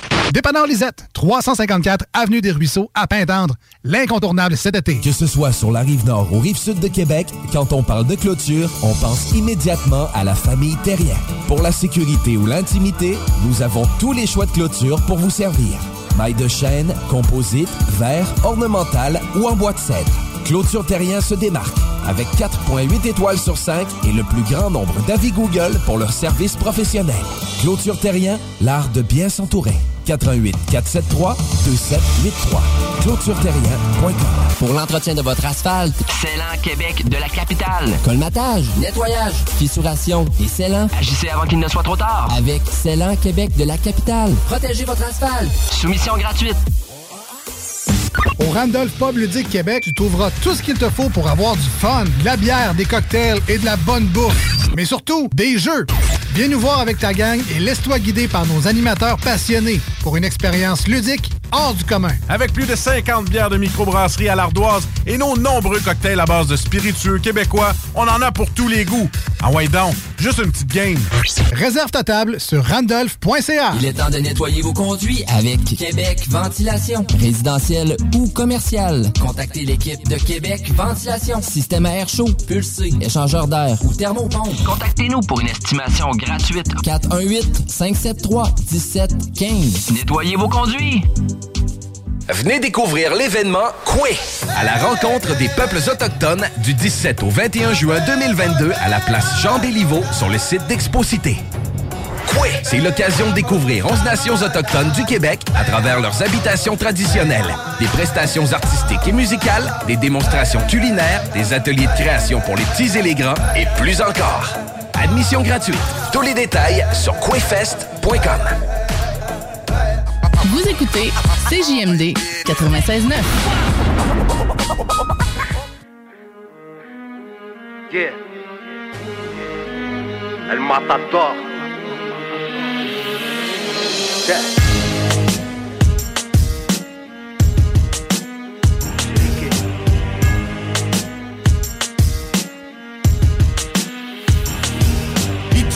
Dépanneur Lisette, 354 Avenue des Ruisseaux, à Pintendre. L'incontournable cet été. Que ce soit sur la rive nord ou rive sud de Québec, quand on parle de clôture, on pense immédiatement à la famille Terrien. Pour la sécurité ou l'intimité, nous avons tous les choix de clôture pour vous servir. Maille de chêne, composite, verre, ornemental ou en bois de cèdre. Clôture Terrien se démarque avec 4.8 étoiles sur 5 et le plus grand nombre d'avis Google pour leur service professionnel. Clôture Terrien, l'art de bien s'entourer. 88 473 2783. ClôtureTerrien.com Pour l'entretien de votre asphalte, Célan Québec de la capitale. colmatage, nettoyage, fissuration et scellant. Agissez avant qu'il ne soit trop tard. Avec Célan Québec de la capitale. Protégez votre asphalte. Soumission gratuite. Au Randolph Pub Ludique Québec, tu trouveras tout ce qu'il te faut pour avoir du fun, de la bière, des cocktails et de la bonne bouffe. Mais surtout, des jeux. Viens nous voir avec ta gang et laisse-toi guider par nos animateurs passionnés pour une expérience ludique hors du commun. Avec plus de 50 bières de microbrasserie à l'ardoise et nos nombreux cocktails à base de spiritueux québécois, on en a pour tous les goûts. Ah ouais donc, juste une petite game. Réserve ta table sur randolph.ca. Il est temps de nettoyer vos conduits avec Québec Ventilation. Résidentiel ou commercial. Contactez l'équipe de Québec Ventilation. Système à air chaud, pulsé, échangeur d'air ou thermopompe. Contactez-nous pour une estimation gratuite. 418-573-1715. Nettoyez vos conduits. Venez découvrir l'événement Koué à la rencontre des peuples autochtones du 17 au 21 juin 2022 à la place Jean Béliveau sur le site d'Exposité. C'est l'occasion de découvrir 11 nations autochtones du Québec à travers leurs habitations traditionnelles, des prestations artistiques et musicales, des démonstrations culinaires, des ateliers de création pour les petits et les grands et plus encore. Admission gratuite. Tous les détails sur quefest.com. Vous écoutez CJMD 96.9. Yeah. El matador. check.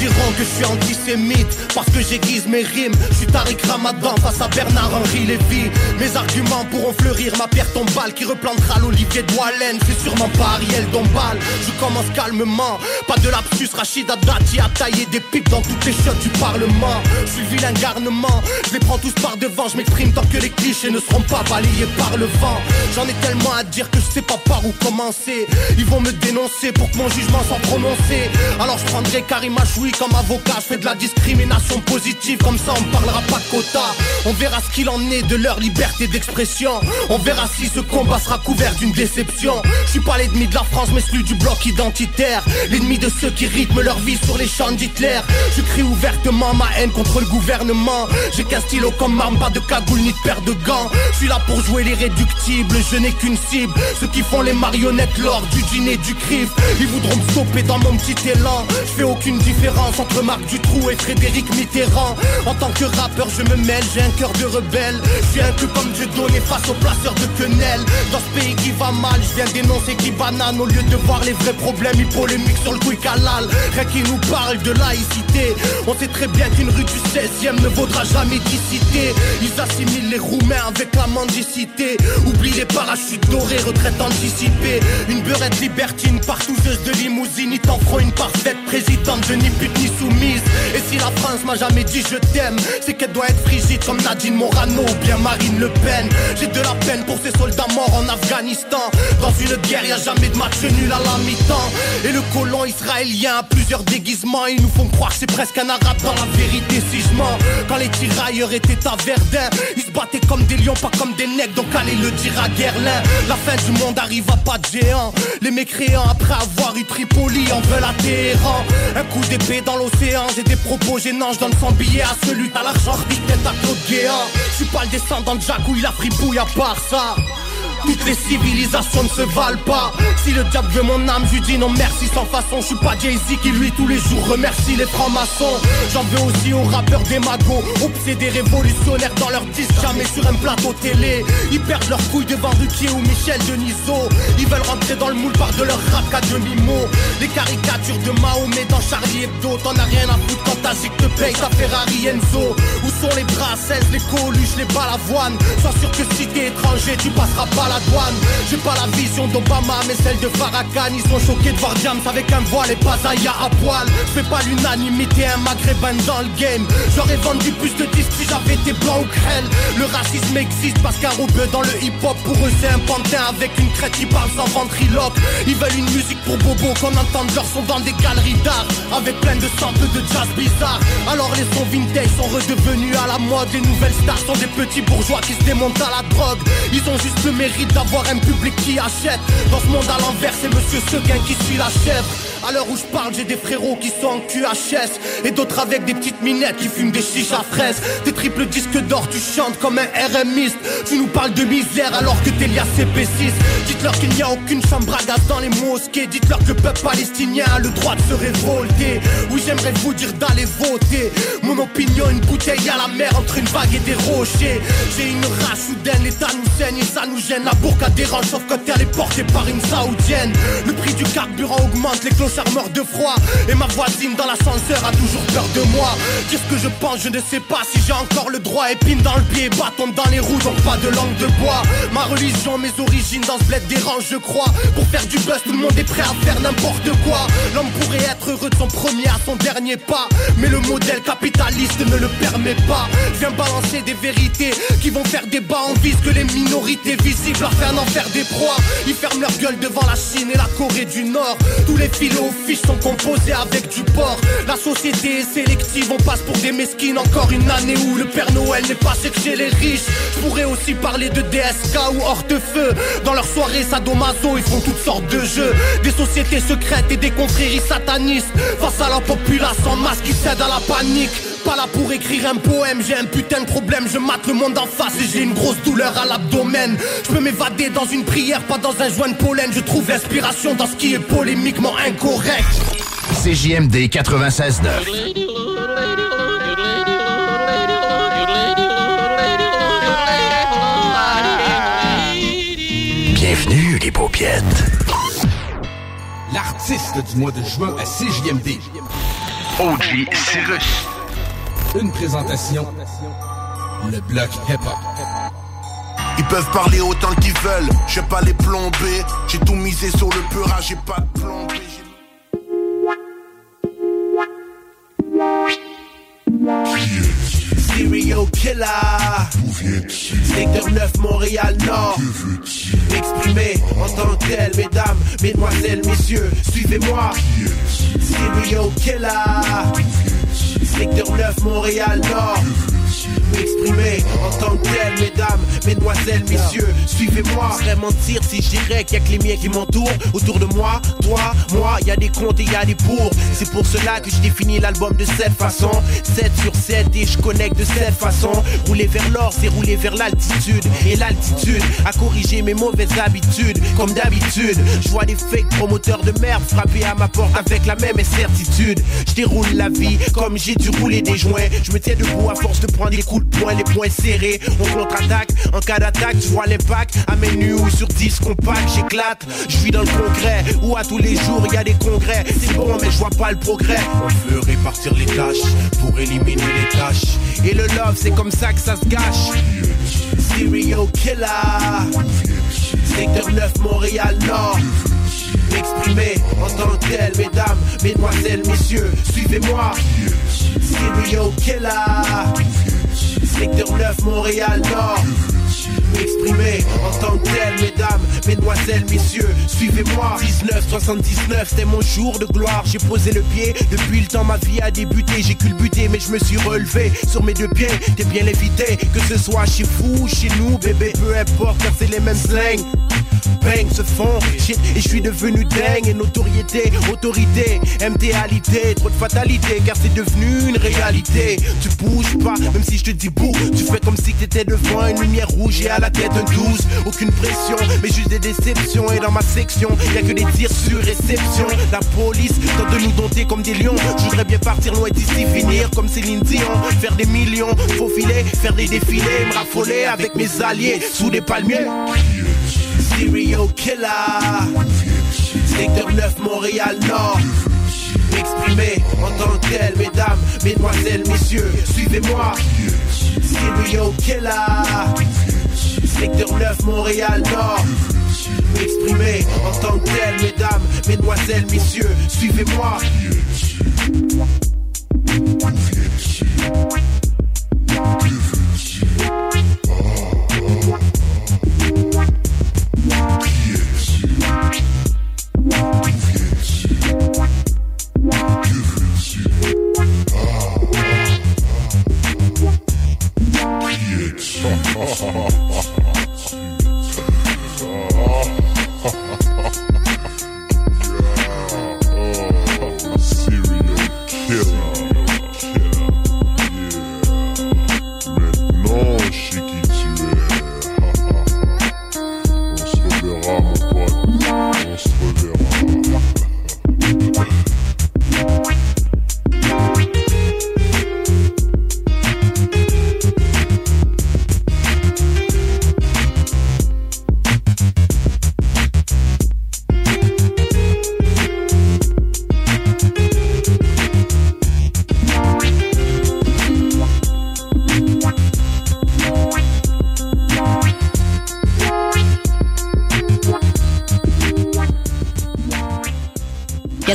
Diront que je suis antisémite parce que j'aiguise mes rimes. Je suis Tariq Ramadan face à Bernard-Henri Lévy. Mes arguments pourront fleurir ma pierre tombale qui replantera l'olivier de Wallen. C'est sûrement pas Ariel Dombal. Je commence calmement, pas de lapsus. Rachida Dati a taillé des pipes dans toutes les chiottes du Parlement. Je suis vilain garnement, je les prends tous par devant. Je m'exprime tant que les clichés ne seront pas balayés par le vent. J'en ai tellement à dire que je sais pas par où commencer. Ils vont me dénoncer pour que mon jugement soit prononcé. Alors je prendrai Karim Achoui comme avocat, je fais de la discrimination positive, comme ça on parlera pas quota. On verra ce qu'il en est de leur liberté d'expression. On verra si ce combat sera couvert d'une déception. Je suis pas l'ennemi de la France, mais celui du bloc identitaire. L'ennemi de ceux qui rythment leur vie sur les champs d'Hitler. Je crie ouvertement ma haine contre le gouvernement. J'ai qu'un stylo comme arme, pas de cagoule ni de paire de gants. Je suis là pour jouer les réductibles, je n'ai qu'une cible. Ceux qui font les marionnettes lors du dîner du CRIF. Ils voudront me stopper dans mon petit élan. Je fais aucune différence entre Marc Dutroux et Frédéric Mitterrand. En tant que rappeur, je me mêle, j'ai un cœur de rebelle. Je suis un peu comme Dieu donné face aux placeurs de quenelles. Dans ce pays qui va mal, je viens dénoncer qui banane. Au lieu de voir les vrais problèmes, ils polémiquent sur le quick halal. Rien qui nous parle de laïcité. On sait très bien qu'une rue du 16ème ne vaudra jamais cité Ils assimilent les Roumains avec la mendicité. Oublie les parachutes dorés, retraite anticipée. Une beurette libertine, partouzeuse de limousine. Ils t'en feront une parfaite présidente, de ni pute soumise. Et si la France m'a jamais dit je t'aime, c'est qu'elle doit être frigide comme Nadine Morano ou bien Marine Le Pen. J'ai de la peine pour ces soldats morts en Afghanistan. Dans une guerre, y a jamais de match nul à la mi-temps. Et le colon israélien a plusieurs déguisements. Ils nous font croire que c'est presque un arabe dans la vérité si je mens. Quand les tirailleurs étaient à Verdun, ils se battaient comme des lions, pas comme des nègres. Donc allez le dire à Guerlain. La fin du monde arrive à pas de géant. Les mécréants, après avoir eu Tripoli, en veulent à Téhéran. Un coup d'épée dans l'océan, j'ai des propos gênants. Je donne 100 billets à celui à l'argent, tête à Claude Guéant. Je suis pas le descendant de Jacques où il a à part ça. Toutes les civilisations ne se valent pas. Si le diable veut mon âme, je lui dis non merci sans façon. Je suis pas Jay-Z qui lui tous les jours remercie les francs-maçons. J'en veux aussi aux rappeurs des magos Obsédés révolutionnaires dans leur disque Jamais sur un plateau télé. Ils perdent leur couille devant Ruquier ou Michel Denisot. Ils veulent rentrer dans le moule par de leur rap à demi-mot Les caricatures de Mahomet dans Charlie Hebdo T'en as rien à foutre quand ta te paye ta Ferrari Enzo. Où sont les bras 16, les coluches, les balavoines? Sois sûr que si t'es étranger tu passeras pas la J'ai pas la vision d'Obama mais celle de Farrakhan. Ils sont choqués de voir Diams avec un voile et pas Zaya à poil. Je fais pas l'unanimité un maghrébin dans le game. J'aurais vendu plus de disques si j'avais été blanc ou crêle Le racisme existe parce qu'un dans le hip hop Pour eux c'est un pantin avec une crête qui parle sans ventriloque. Ils veulent une musique pour bobo qu'on entende leur son dans des galeries d'art Avec plein de samples de jazz bizarre. Alors les sons vintage sont redevenus à la mode. Les nouvelles stars sont des petits bourgeois qui se démontent à la drogue. Ils ont juste le mérite d'avoir un public qui achète. Dans ce monde à l'envers c'est monsieur Seguin qui suit la chèvre à l'heure où je parle, j'ai des frérots qui sont en QHS Et d'autres avec des petites minettes qui fument des chiches à fraises. Des triples disques d'or, tu chantes comme un RMiste Tu nous parles de misère alors que t'es lié à CP6 Dites-leur qu'il n'y a aucune chambre à dans les mosquées. Dites-leur que le peuple palestinien a le droit de se révolter. Oui j'aimerais vous dire d'aller voter. Mon opinion, une bouteille à la mer entre une vague et des rochers. J'ai une rage soudaine, l'état nous saigne et ça nous gêne La bourka dérange sauf quand elle est portée par une saoudienne. Le prix du carburant augmente, les cloches meurt de froid. Et ma voisine dans l'ascenseur a toujours peur de moi. Qu'est-ce que je pense, je ne sais pas si j'ai encore le droit. Épine dans le pied, bâton dans les roues, donc pas de langue de bois. Ma religion, mes origines dans ce bled dérange je crois. Pour faire du buzz, tout le monde est prêt à faire n'importe quoi. L'homme pourrait être heureux de son premier à son dernier pas. Mais le modèle capitaliste ne le permet pas. Viens balancer des vérités qui vont faire débat En vise que les minorités visibles leur faire en faire des proies. Ils ferment leur gueule devant la Chine et la Corée du Nord. Tous les philos fiches sont composés avec du porc. La société est sélective, on passe pour des mesquines. Encore une année où le Père Noël n'est pas que chez les riches Je pourrais aussi parler de DSK ou Hortefeux. Dans leur soirée sadomaso, ils font toutes sortes de jeux. Des sociétés secrètes et des confréries satanistes. Face à la population en masse qui cède à la panique pas là pour écrire un poème, j'ai un putain de problème, je mate le monde en face et j'ai une grosse douleur à l'abdomen. Je peux m'évader dans une prière, pas dans un joint de pollen, je trouve l'inspiration dans ce qui est polémiquement incorrect. CJMD 96.9. Bienvenue les paupiètes. L'artiste du mois de juin à CJMD. OG Cyrus. Une présentation. Le bloc hip-hop. Ils peuvent parler autant qu'ils veulent, je vais pas les plomber. J'ai tout misé sur le peurage, j'ai pas de plombé. Serial killer Secteur 9 Montréal Nord Exprimé en tant que tel Mesdames, mesdemoiselles, messieurs Suivez-moi Serial killer Secteur 9, Montréal Nord m'exprimer en tant que tel, mesdames, mesdemoiselles, messieurs, suivez-moi. Serait mentir si je dirais qu'il y a que les miens qui m'entourent. Autour de moi, toi, moi, il y a des comptes et il y a des pour. C'est pour cela que je définis l'album de cette façon. 7 sur 7 et je connecte de cette façon. Rouler vers l'or, c'est rouler vers l'altitude. Et l'altitude a corrigé mes mauvaises habitudes. Comme d'habitude, je vois des fake promoteurs de merde frapper à ma porte avec la même certitude. Je déroule la vie comme j'ai dû rouler des joints. Je me tiens debout à force de prendre des coups de poing, les poings serrés. On contre-attaque, en cas d'attaque, tu vois l'impact. Amène nu ou sur 10 compact, j'éclate. Je suis dans le congrès, où à tous les jours y a des congrès. C'est bon, mais je vois pas le progrès. On veut répartir les tâches pour éliminer les tâches. Et le love, c'est comme ça que ça se gâche. Serial killer. Secteur 9, Montréal Nord. M'exprimer en tant que tel, mesdames, mesdemoiselles, messieurs, suivez-moi. Serial killer. Secteur 9, Montréal Nord. M'exprimer en tant que tel, mesdames, mesdemoiselles, messieurs, suivez-moi. 1979, c'était mon jour de gloire. J'ai posé le pied, depuis le temps ma vie a débuté. J'ai culbuté, mais je me suis relevé sur mes deux pieds. T'es bien évité, que ce soit chez vous, chez nous, bébé, peu importe, car c'est les mêmes slangs bang se font shit et je suis devenu dingue et notoriété, autorité, MTalité, trop de fatalité car c'est devenu une réalité. Tu bouges pas, même si je te dis bouh, tu fais comme si t'étais devant une lumière rouge et à la tête un 12. Aucune pression, mais juste des déceptions et dans ma section, y a que des tirs sur réception. La police tente de nous dompter comme des lions. Je voudrais bien partir loin d'ici, finir comme Céline Dion, faire des millions, faufiler, faire des défilés, me raffoler avec mes alliés sous des palmiers. Serial killer. Secteur 9, Montréal Nord. M'exprimer en tant que tel, mesdames, mesdemoiselles, messieurs, suivez-moi. Serial killer. Secteur 9, Montréal Nord. M'exprimer en tant que tel, mesdames, mesdemoiselles, messieurs, suivez-moi.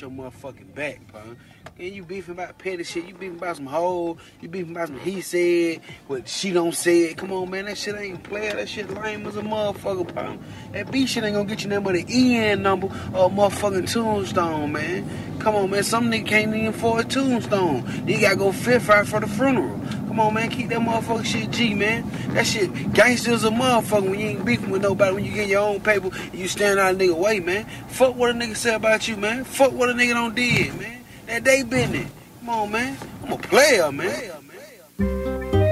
Gotta your motherfucking back, bro. And you beefing about petty shit. You beefing about some hoe. You beefing about some he said, what she don't say. Come on, man, that shit ain't player. That shit lame as a motherfucker, bro. That B shit ain't gonna get you that money EN number or a motherfucking tombstone, man. Come on, man. Some nigga can't even afford a tombstone. You gotta go fifth right for the funeral. Come on, man. Keep that motherfucking shit G, man. That shit gangsters a motherfucker when you ain't beefing with nobody. When you get your own paper you stand out a nigga way, man. Fuck what a nigga say about you, man. Fuck what a nigga don't did, man. That they business. Come on, man. I'm a player, man.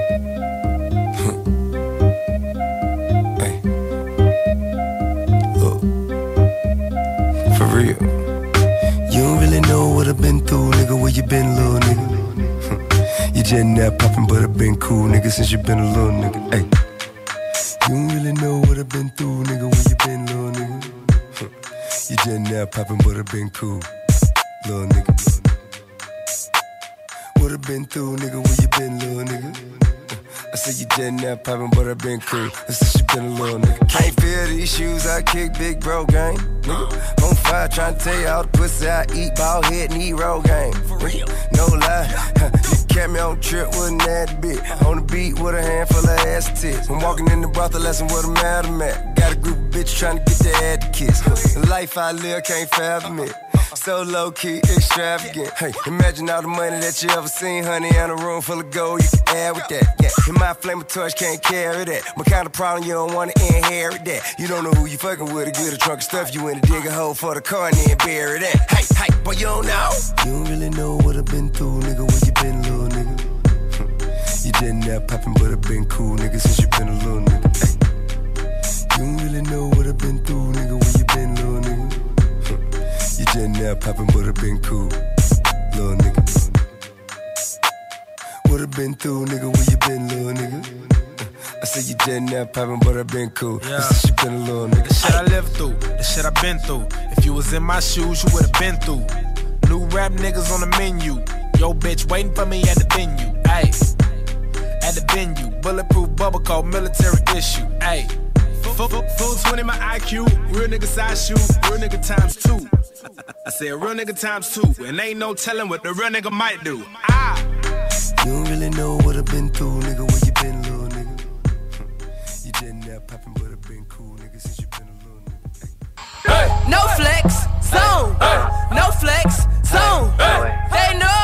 For real. You don't really know what I've been through, nigga. Where you been, little nigga? you just now popping, but I've been cool, nigga, since you been a little nigga. Hey. You don't really know what I've been through, nigga. Where you been, little nigga? you just now popping, but I've been cool, little nigga. What I've been through, nigga. Where you been, little nigga? I said you just now popping, but I've been cool. Since you been a little nigga. Can't feel these shoes, I kick big bro gang. Nigga. On fire tryna tell you all the pussy I eat, ball head eat roll game. For real? No lie. you kept me on trip with a nasty bit. On the beat with a handful of ass tits. I'm walking in the brothel, lesson a madam at. Got a group of bitches trying to get their to kiss. Life I live can't fathom it. So low key, extravagant. Hey, imagine all the money that you ever seen, honey, in a room full of gold. You can add with that. Yeah, and my flame of torch can't carry that. My kind of problem, you don't wanna inherit that. You don't know who you fucking with, a get a trunk of stuff. You in a dig a hole for the car and then bury that. Hey, hey, boy, you don't know. You don't really know what I've been through, nigga. Where you been, little nigga? you didn't have poppin', but I've been cool, nigga, since you been a little nigga. Hey. You don't really know what I've been through, nigga. You just now poppin', but it been cool. Little nigga. What I been through, nigga? Where you been, little nigga? I said you just now poppin', but I been cool. Yeah. Since you been a little nigga. The shit I lived through, the shit I been through. If you was in my shoes, you would've been through. New rap niggas on the menu. Yo, bitch, waiting for me at the venue. Ayy, at the venue. Bulletproof bubble called military issue. Ayy. Full, full, full 20 my IQ, real nigga size shoe, real nigga times two. I said real nigga times two, and ain't no telling what the real nigga might do. Ah, You don't really know what I've been through, nigga. Where you been, little nigga? You just now poppin', but it been cool, nigga. Since you been a little nigga. Hey. No flex, zone. Hey. No flex, zone. Hey. They know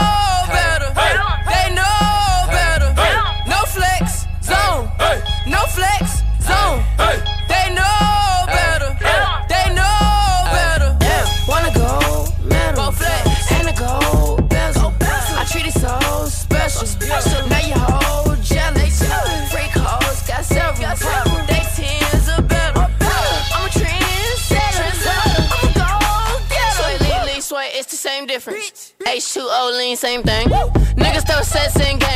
same thing. Niggas throw sets and gangbang.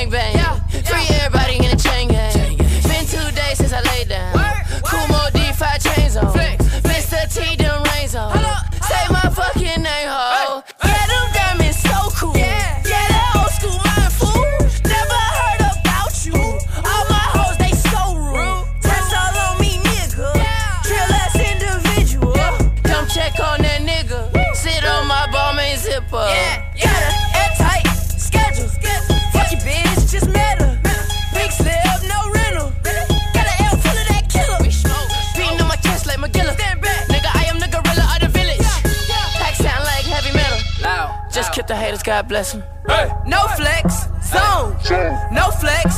God bless them. No flex, zone. No flex,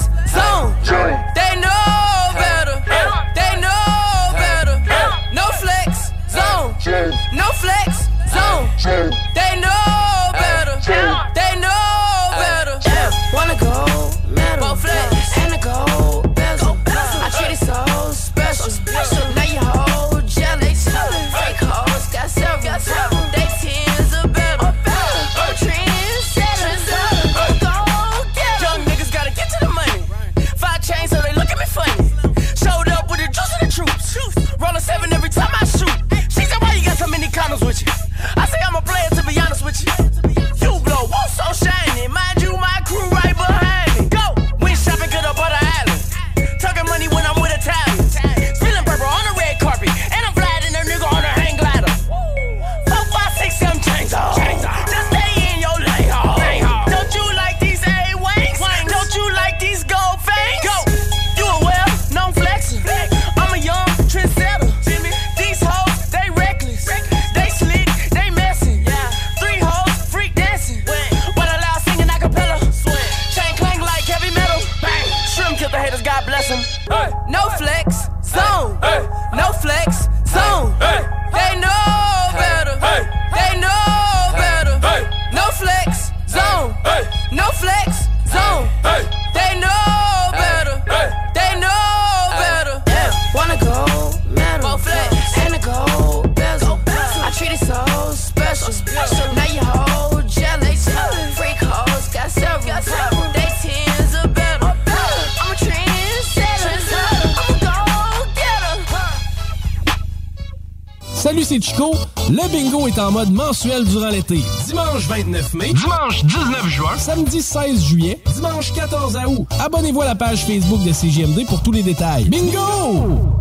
16 juillet, dimanche 14 août. Abonnez-vous à la page Facebook de CGMD pour tous les détails. Bingo!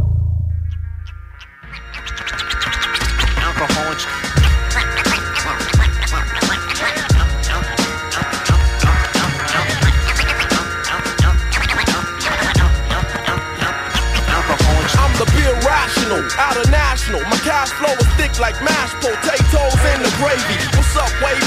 out of national. My cash flow thick like mashed potatoes gravy. What's up.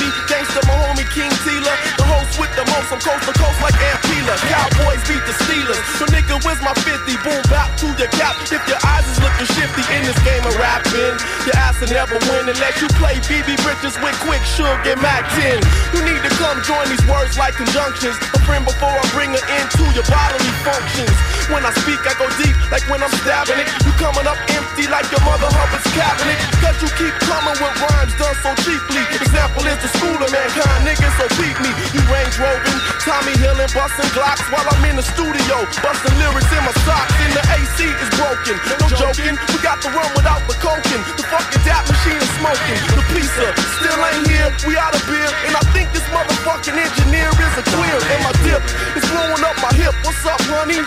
I'm coast to coast like Aunt Pila. Cowboys beat the Steelers. So nigga, where's my 50? Boom, back to your cap. If your eyes is looking shifty in this game of rapping, your ass will never win unless you play BB Bridges with quick sugar and Mac 10. You need to come join these words like conjunctions. A friend before I bring her into your bodily functions. When I speak, I go deep, like when I'm stabbing it. You coming up empty like your mother Hubbard's cabinet. Cause you keep coming with rhymes done so cheaply. Example is the school of mankind, niggas, so beat me. You range roving, Tommy Hillin, busting Glocks while I'm in the studio. Busting lyrics in my socks, and the AC is broken. No joking, we got to run without the coking. The fucking dap machine is smoking. The pizza still ain't here, we out of beer. And I think this motherfucking engineer is a queer. And my dip is blowing up my hip. What's up, honey?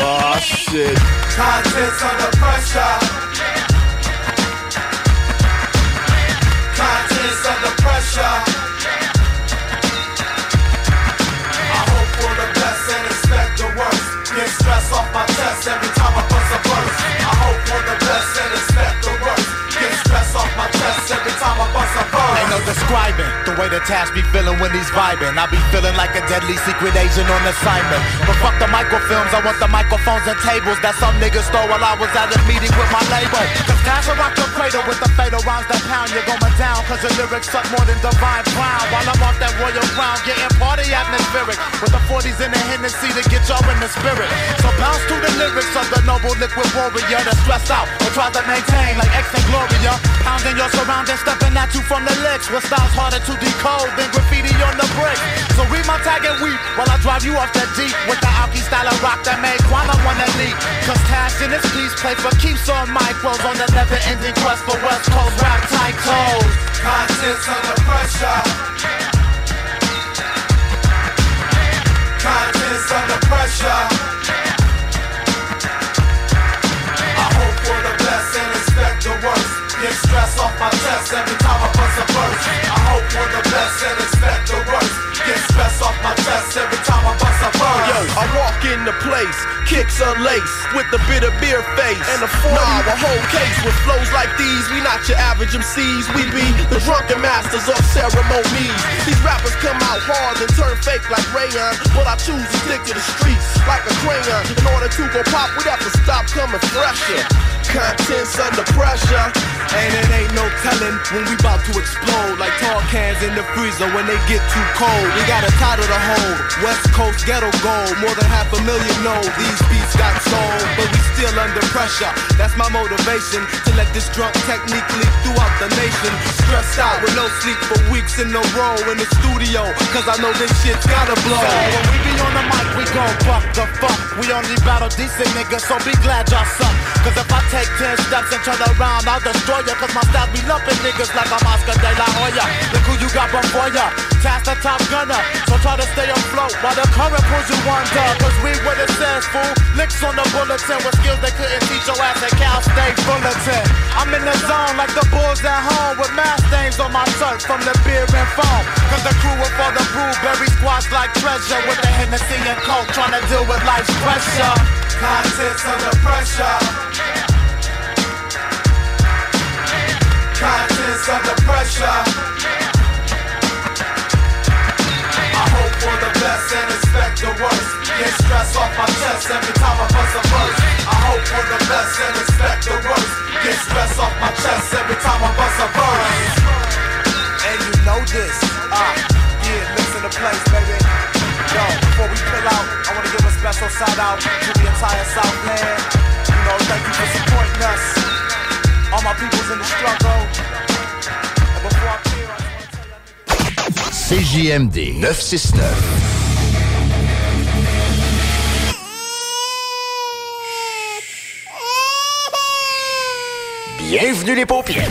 Oh shit. Contents under pressure. Contents under pressure. Off my chest every time I bust a verse. I hope for the best Ain't no describing the way the task be feeling when he's vibing. I be feeling like a deadly secret agent on assignment. But fuck the microfilms, I want the microphones and tables that some niggas stole while I was at a meeting with my label. Cause Cash will rock your cradle with the fatal rhymes that pound. You're going down cause your lyrics suck more than divine brown. While I'm off that royal crown, getting party atmospheric. With the 40s in the Hennessy to get y'all in the spirit. So bounce to the lyrics of the noble liquid warrior that's stressed out or tries to maintain like X and Gloria. Pounding your surroundings, stepping at you from the licks. With styles harder to decode than graffiti on the brick. So read my tag and weep while I drive you off that deep with the Alki style of rock that made Quana wanna leak. Cause Tash in his piece play for keeps on micros on the never ending quest for West Coast rap titles. Contents under pressure. Contents under pressure. I hope for the best and expect the worst. Get stress off my chest every time I hope for the best and expect the worst. Get stress off my chest every time I bust a verse. Yo, I walk in the place, kicks unlaced, with a bit of beer face. And a 40, nah, a whole case with flows like these. We not your average MCs, we be the drunken masters of ceremonies. These rappers come out hard and turn fake like Rayon, but I choose to stick to the streets like a crayon. In order to go pop, we'd have to stop coming fresher. Contents under pressure. And it ain't no telling when we bout to explode Like tall cans in the freezer when they get too cold We got a title to hold, West Coast ghetto gold More than half a million know these beats got sold But we still under pressure, that's my motivation To let this drunk technique leak throughout the nation. Stressed out with no sleep for weeks in a row in the studio Cause I know this shit's gotta blow. So when we be on the mic we gon' buck the fuck. We only battle decent niggas so be glad y'all suck. Cause if I take 10 steps and turn around I'll destroy ya. Cause my style be lumping niggas like I'm Oscar De La Hoya. Look who you got before ya. Task the top gunner So try to stay afloat while the current pulls you under. Cause we what it says fool. Licks on the bulletin with skills they couldn't teach your ass at Cal State Bulletin. I'm in the zone like the bulls at home With mask stains on my shirt from the beer and foam. Cause the crew with all the blueberry squads like treasure With the Hennessy and Coke trying to deal with life's pressure. Contents under pressure. Every time I bust a verse. I hope for the best and expect the worst. Get stress off my chest every time I bust a verse. And you know this Ah, yeah, listen to place, baby Yo, before we give a special shout out To the entire Southland You know, thank you for supporting us All my peoples in the struggle CJMD 969. Bienvenue les paupières.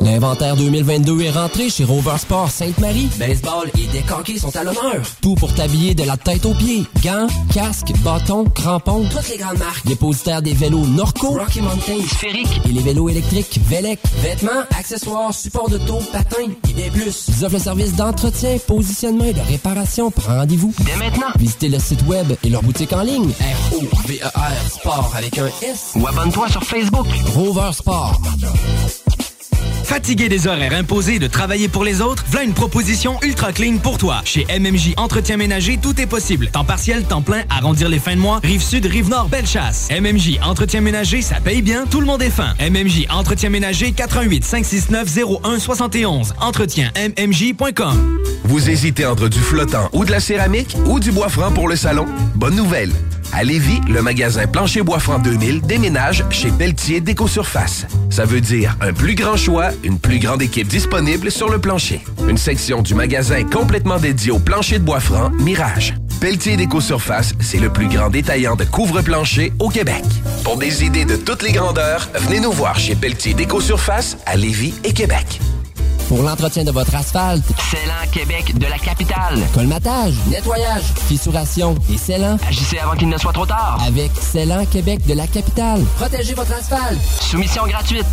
L'inventaire 2022 est rentré chez Rover Sport Sainte-Marie. Baseball et décanqués sont à l'honneur. Tout pour t'habiller de la tête aux pieds. Gants, casques, bâtons, crampons. Toutes les grandes marques. Dépositaire des vélos Norco, Rocky Mountain, Sphérique et les vélos électriques Velec. Vêtements, accessoires, supports de taux, patins et bien plus. Ils offrent le service d'entretien, positionnement et de réparation. Rendez-vous dès maintenant. Visitez le site web et leur boutique en ligne. R-O-V-E-R Sport avec un S. Ou abonne-toi sur Facebook. Rover Sport. Fatigué des horaires imposés de travailler pour les autres, voilà une proposition ultra clean pour toi. Chez MMJ Entretien Ménager, tout est possible. Temps partiel, temps plein, arrondir les fins de mois, rive sud, rive nord, belle chasse. MMJ Entretien Ménager, ça paye bien, tout le monde est fin. MMJ Entretien Ménager, 88 569 01 71. Entretien MMJ.com. Vous hésitez entre du flottant ou de la céramique ou du bois franc pour le salon? Bonne nouvelle! À Lévis, le magasin Plancher Bois Franc 2000 déménage chez Pelletier Déco-Surface. Ça veut dire un plus grand choix, une plus grande équipe disponible sur le plancher. Une section du magasin complètement dédiée au plancher de bois franc Mirage. Pelletier Déco-Surface, c'est le plus grand détaillant de couvre-plancher au Québec. Pour des idées de toutes les grandeurs, venez nous voir chez Pelletier Déco-Surface à Lévis et Québec. Pour l'entretien de votre asphalte, Célan Québec de la capitale. colmatage, nettoyage, fissuration et scellant. Agissez avant qu'il ne soit trop tard. Avec Célan Québec de la capitale. Protégez votre asphalte. Soumission gratuite.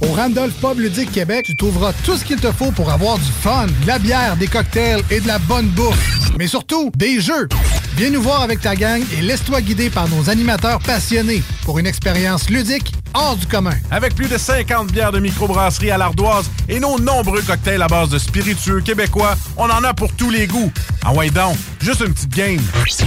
Au Randolph Pub Ludique Québec, tu trouveras tout ce qu'il te faut pour avoir du fun, de la bière, des cocktails et de la bonne bouffe. Mais surtout, des jeux. Viens nous voir avec ta gang et laisse-toi guider par nos animateurs passionnés pour une expérience ludique hors du commun. Avec plus de 50 bières de microbrasserie à l'ardoise et nos nombreux cocktails à base de spiritueux québécois, on en a pour tous les goûts. Ah ouais donc, juste une petite game.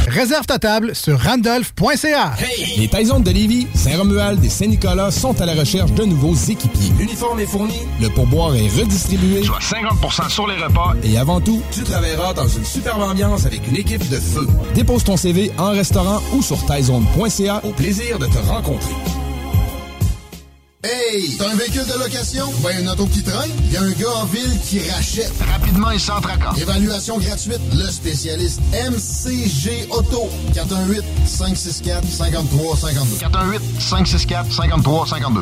Réserve ta table sur randolph.ca. Les Taisons de Lévis, Saint-Romuald et Saint-Nicolas sont à la recherche de nouveaux équipiers. L'uniforme est fourni, le pourboire est redistribué. Soit 50% sur les repas. Et avant tout, tu travailleras dans une superbe ambiance avec une équipe de feu. Dépose ton CV en restaurant ou sur taizone.ca. Au plaisir de te rencontrer. Hey, t'as un véhicule de location? Ben, une auto qui traîne? Il y a un gars en ville qui rachète. Rapidement et sans tracas. Évaluation gratuite. Le spécialiste MCG Auto. 418-564-5352. 418-564-5352.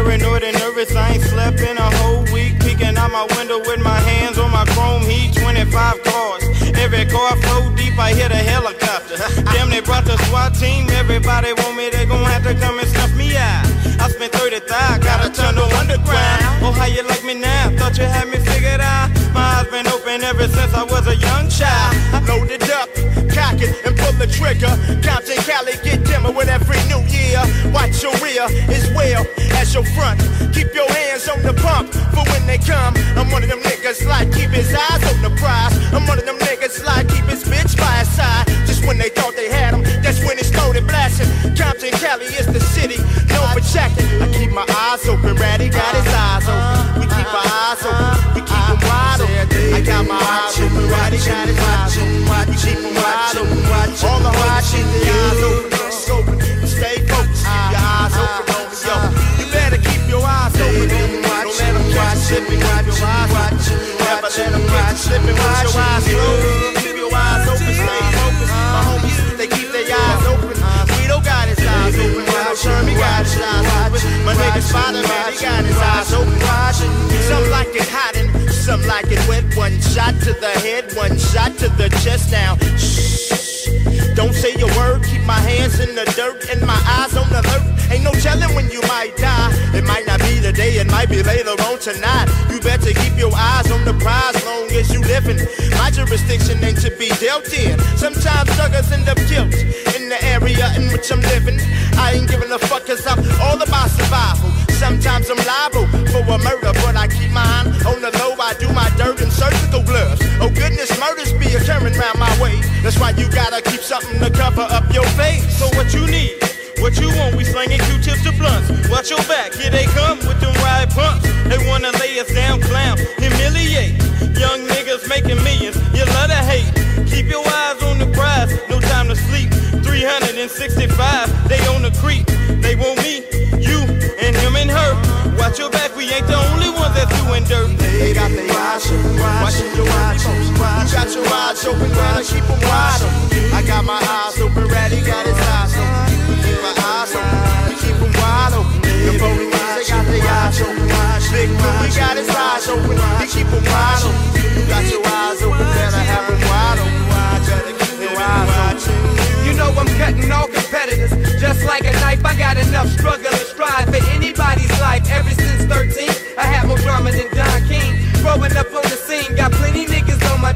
Paranoid and nervous, I ain't slept in a whole week. Peeking out my window with my hands on my chrome heat. 25 cars, every car flow deep. I hit a helicopter. Damn, they brought the SWAT team. Everybody want me, they gon' have to come and snuff me out. I spent 30 thou, got a tunnel underground. Oh, how you like me now? Thought you had me figured out. My been ever since I was a young child. I loaded up, cock it, and pull the trigger. Compton Cali get dimmer with every new year. Watch your rear as well as your front. Keep your hands on the pump for when they come. I'm one of them niggas like keep his eyes on the prize. I'm one of them niggas like keep his bitch by his side. Just when they thought they had him, that's when it started blasting. Compton Cali is the city watching, watching, watching, all I'm watching. Your eyes open, it's open. Stay focused, keep your eyes open, open, yo. You better keep your eyes open. Don't let them catch you. Slipping, keep your eyes open. Never let them catch you slipping. With your eyes open. Keep your eyes open, stay focused. My homies, they keep their eyes open. Guido got his eyes open, Lil Shermie got his eyes open. My nigga Spider-Man, he got his eyes open. Something like it's hot in some like it wet. One shot to the head, one shot to the chest. Now, shh. Don't say a word, keep my hands in the dirt and my eyes on the alert. Ain't no telling when you might die. It might not be today, it might be later on tonight. You better keep your eyes on the prize long as you living. My jurisdiction ain't to be dealt in. Sometimes suckers end up killed in the area in which I'm living. I ain't giving a fuck cause I'm all about survival. Sometimes I'm liable for a murder, but I keep mine on the low. I do my dirt in surgical gloves. Oh goodness, murders be occurring round my way. That's why you gotta keep something to cover up your face. So what you need? What you want? We slanging Q-tips to blunts. Watch your back, here they come with them ride pumps. They wanna lay us down, clown, humiliate. Young niggas making millions, you love to hate. Keep your eyes on the prize, no time to sleep. 365, they on the creep. They want me, you, and him and her. Watch your back, we ain't the only ones that's doing dirt. They got eyes open, watching your eyes open. You got your eyes open, gotta keep them wide open. I got my eyes open, Ratty got his eyes open. Keep my eyes open, we keep them wide open. The police, they got their eyes open. Big we got his eyes open, he keep them wide open. You got your eyes open, better have them wide open. Better keep your eyes open. You know I'm cutting all competitors. Just like a knife, I got enough struggle and strive for anybody's life. Ever since 13, I had more drama than Don King. Growing up on the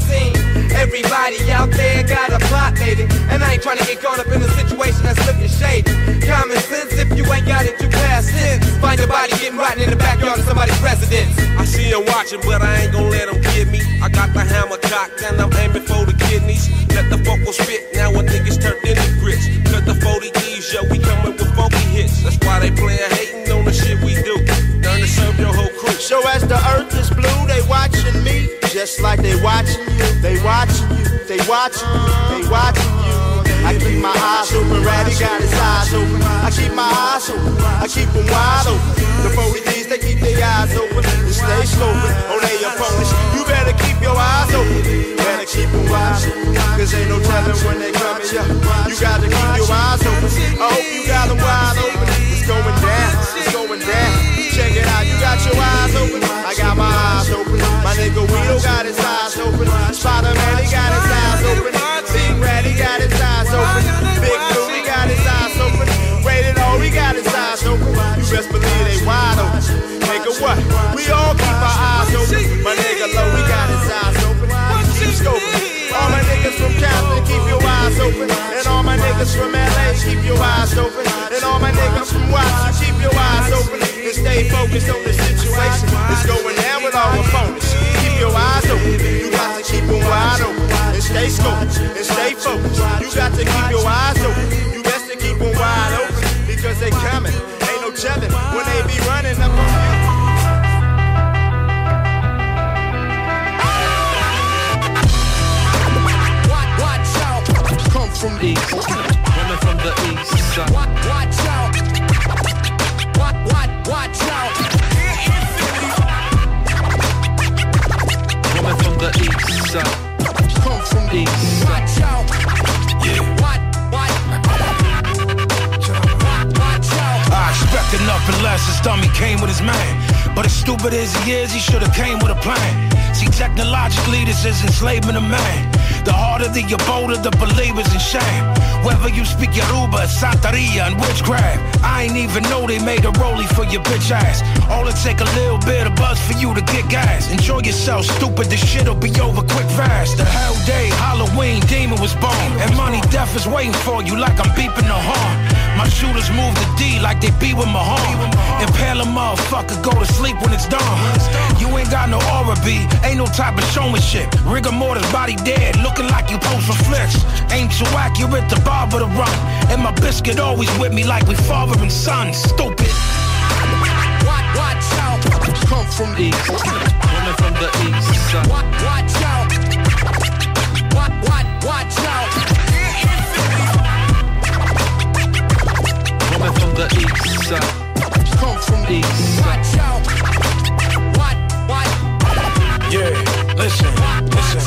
niggas on my team. Everybody out there got a plot, maybe. And I ain't trying to get caught up in a situation that's looking shady. Common sense, if you ain't got it, you pass it. Find your body getting rotten in the backyard of somebody's residence. I see her watching, but I ain't gon' let them get me. I got the hammer cocked and I'm aiming for the kidneys. Let the vocal spit, now a niggas turned into grits. Cut the 40 D's, yo, we coming with funky hits. That's why they playin' hating on the shit we do. Learn to serve your whole crew. So as the earth is blue, they watching me. Just like they watching you, they watching you, they watching you, they watching you. I keep my eyes open, Ratty got his eyes open. I keep my eyes open, I keep them wide open. The 40Ds, they keep their eyes open. Oh, they stay scoping on their opponents. You better keep your eyes open, better keep them wide open. Cause ain't no telling when they coming, yeah. You gotta keep your eyes open. I hope you got them wide open. It's going down, it's going down. Check it out, you got your eyes open. I nigga Weedle got his eyes open. Spider-Man, he got his eyes open. Big Rat, he got his eyes open. Big Blue, he got his eyes open. Rated O, he got his eyes open. You best believe they wide open. Nigga, what? We all keep our eyes open. My nigga Low, he got his eyes open. Keep scoping. All my niggas from Compton, keep your eyes open. And all my niggas from LA, keep your eyes open. And all my niggas from Watson, keep your eyes open. And stay focused on the situation. It's going down with our opponents. Your eyes open. You got to keep them wide open. And stay scoped. And stay focused. You got to keep your eyes open. You best to keep them wide open. Because they coming. Ain't no telling when they be running up on you. Watch out. Come from the east. Women from the east I expected nothing less. His dummy came with his man. But as stupid as he is, he should have came with a plan. See, technologically, this is enslavement of man. The harder the bolder the believers in shame. Whether you speak Yoruba, Santeria, and witchcraft, I ain't even know they made a rollie for your bitch ass. All it take a little bit of buzz for you to get gas. Enjoy yourself, stupid. This shit'll be over quick fast. The hell day, Halloween, demon was born, and money death is waiting for you like I'm beeping the horn. My shooters move the D like they be with Mahone. Impale a motherfucker, go to sleep when it's dawn. You ain't got no aura B, ain't no type of showmanship. Rigor mortis body dead, looking like you post for flicks. Ain't too accurate, the barber to run. And my biscuit always with me like we father and son. Stupid. Watch, watch out. Come from the east. Women from the east. Watch, watch out. The east side. Come from the east side. Watch out. Watch, watch. Yeah, listen, listen.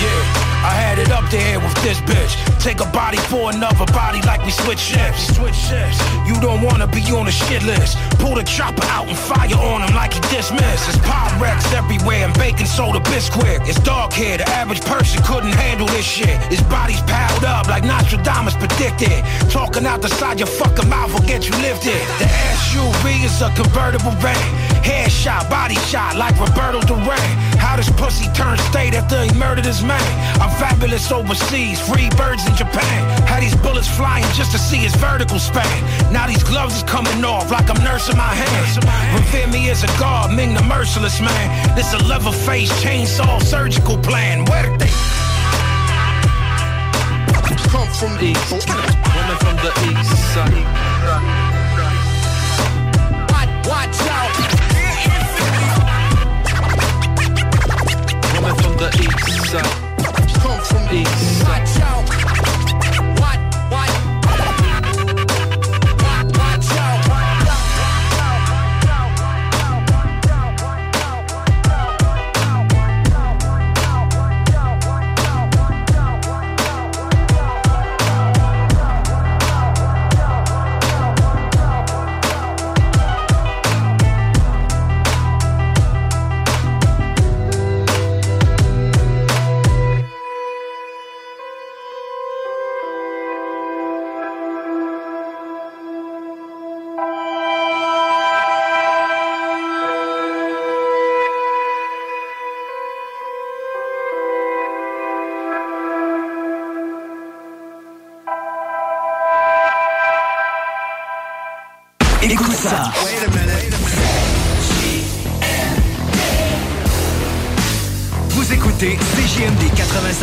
Yeah, I had it up there with this bitch. Take a body for another body like we switch shifts. Switch shifts. You don't wanna be on the shit list. Pull the chopper out and fire on him like he dismissed. It's Pyrex everywhere and baking soda bisquick. It's dark hair. the average person couldn't handle this shit. His body's piled up like Nostradamus predicted. Talking out the side your fucking mouth will get you lifted. The SUV is a convertible van. Head shot, body shot like Roberto Duran. How this pussy turned state after he murdered his man. I Fabulous overseas, free birds in Japan. Had these bullets flying just to see his vertical span. Now these gloves is coming off like I'm nursing my hands. Revere me as a god, Ming the merciless man. This a level face, chainsaw, surgical plan. Where they? Come from the east, women from the east side. Watch, out. Women from the east side from. Watch out.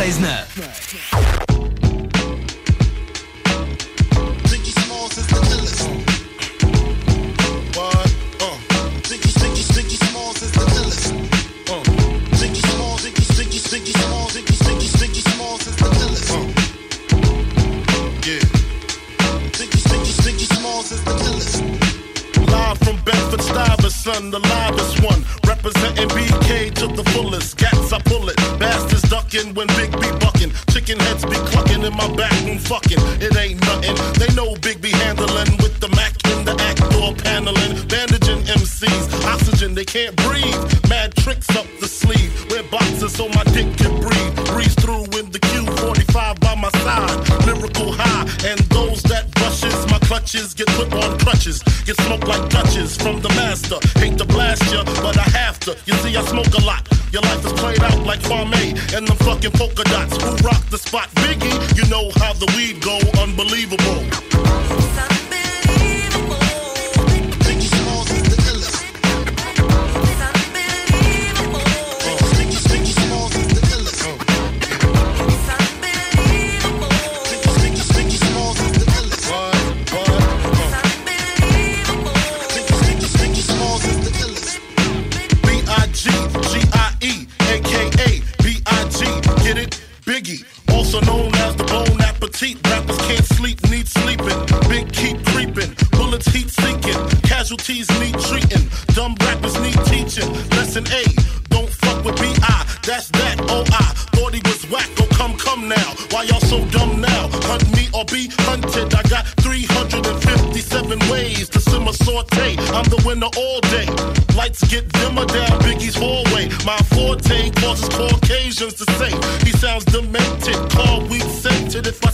Reisner.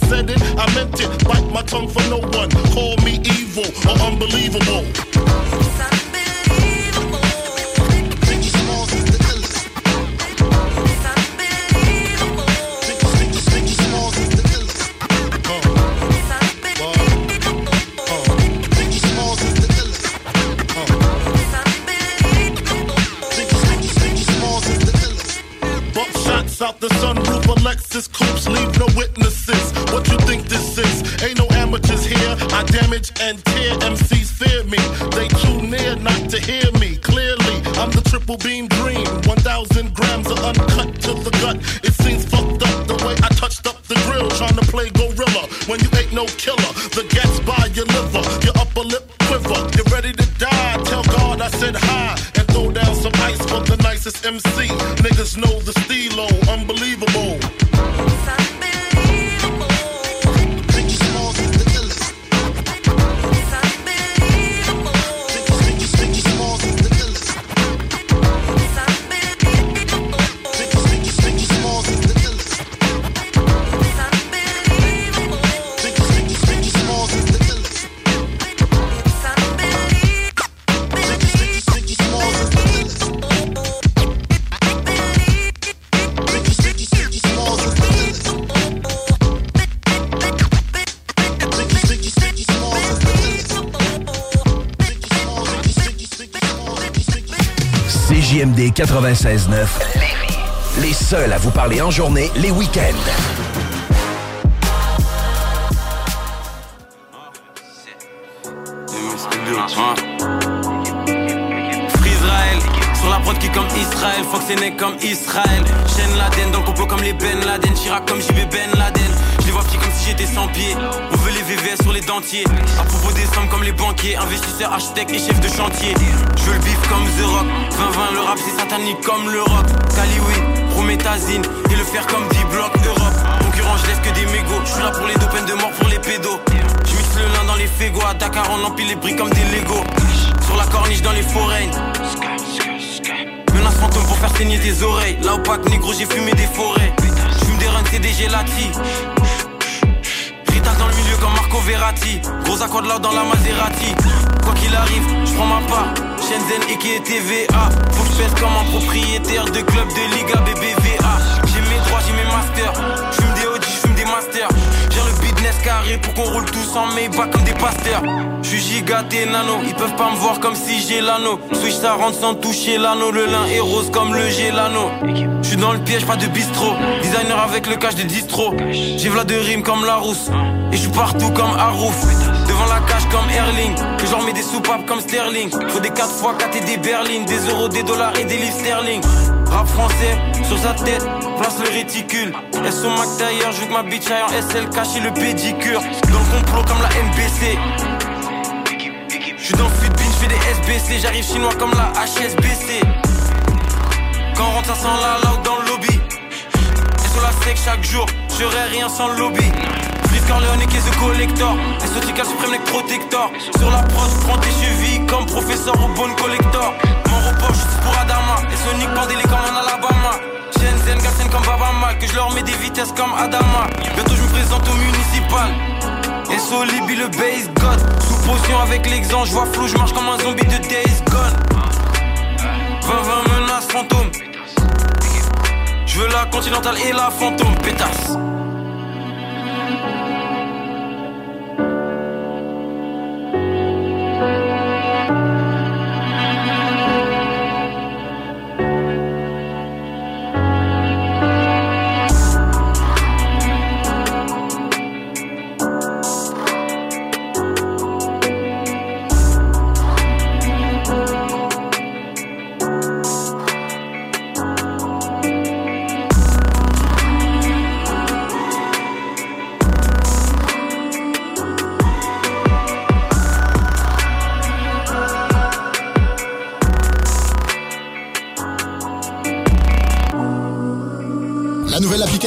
said it, I meant it. Bite my tongue for no one. Call me evil or unbelievable. double beam 96.9 Lévis. Les seuls à vous parler en journée, les week-ends. Israël sur la prod qui comme Israël, Fox est né comme Israël. Chaîne Laden dans le complot comme les Ben Laden, Chirac comme JB Ben Laden. Je les vois petits comme si j'étais sans pied. VVS sur les dentiers. À propos des sommes comme les banquiers, investisseurs, architectes et chefs de chantier. Je veux le bif comme The Rock. 20-20, le rap c'est satanique comme le rock. Caliwi, Prométhazine et le fer comme 10 blocs Europe. Concurrent, je laisse que des mégots. Je suis là pour les deux peines de mort pour les pédos. Je mixe le lin dans les fégos. À Dakar, on empile les briques comme des Legos. Sur la corniche dans les forêts. Menace fantôme pour faire saigner tes oreilles. Là au pack négro, j'ai fumé des forêts. J'fume des runs, c'est des gelati. Marco. Gros accord là dans la Maserati. Quoi qu'il arrive, je prends ma part. Shenzhen et qui est TVA. Faut que comme un propriétaire de club de Liga BBVA. J'ai mes droits, j'ai mes masters. J'fume des OG, j'fume des masters. J'ai le business carré pour qu'on roule tous en Maybach comme des pasteurs. J'suis gigaté nano, ils peuvent pas me voir comme si j'ai l'anneau. Switch ça rentre sans toucher l'anneau, le lin est rose comme le gélano. J'suis dans le piège, pas de bistrot. Designer avec le cash de distro. J'ai v'là de rimes comme la rousse. Et j'suis partout comme Harouf. Devant la cage comme Erling. Que j'en mets des soupapes comme Sterling. Faut des 4 x 4 et des berlines. Des euros, des dollars et des livres sterling. Rap français, sur sa tête, place le réticule. SO Mac d'ailleurs, joue que ma bitch aille en SL caché le pédicure. Dans le complot comme la MBC. J'suis dans le bin, j'fais des SBC. J'arrive chinois comme la HSBC. Quand on rentre, ça sent la loud dans le lobby. Et sur la sec chaque jour, j'aurais rien sans le lobby. Corleone et The Collector. Exotica Supreme Neck Protector. Sur la prod, prends tes chevilles comme professeur au bon collector. Mon repos, juste pour Adama. Et Sonic Pandélé comme en Alabama. Shenzhen, Galsen comme Baba Mal. Que je leur mets des vitesses comme Adama. Bientôt, je me présente au municipal. Et Solibi le base god. Sous potion avec l'exemple, je vois flou, je marche comme un zombie de Days Gone. 20-20 menaces fantômes. Je veux la continentale et la fantôme, pétasse.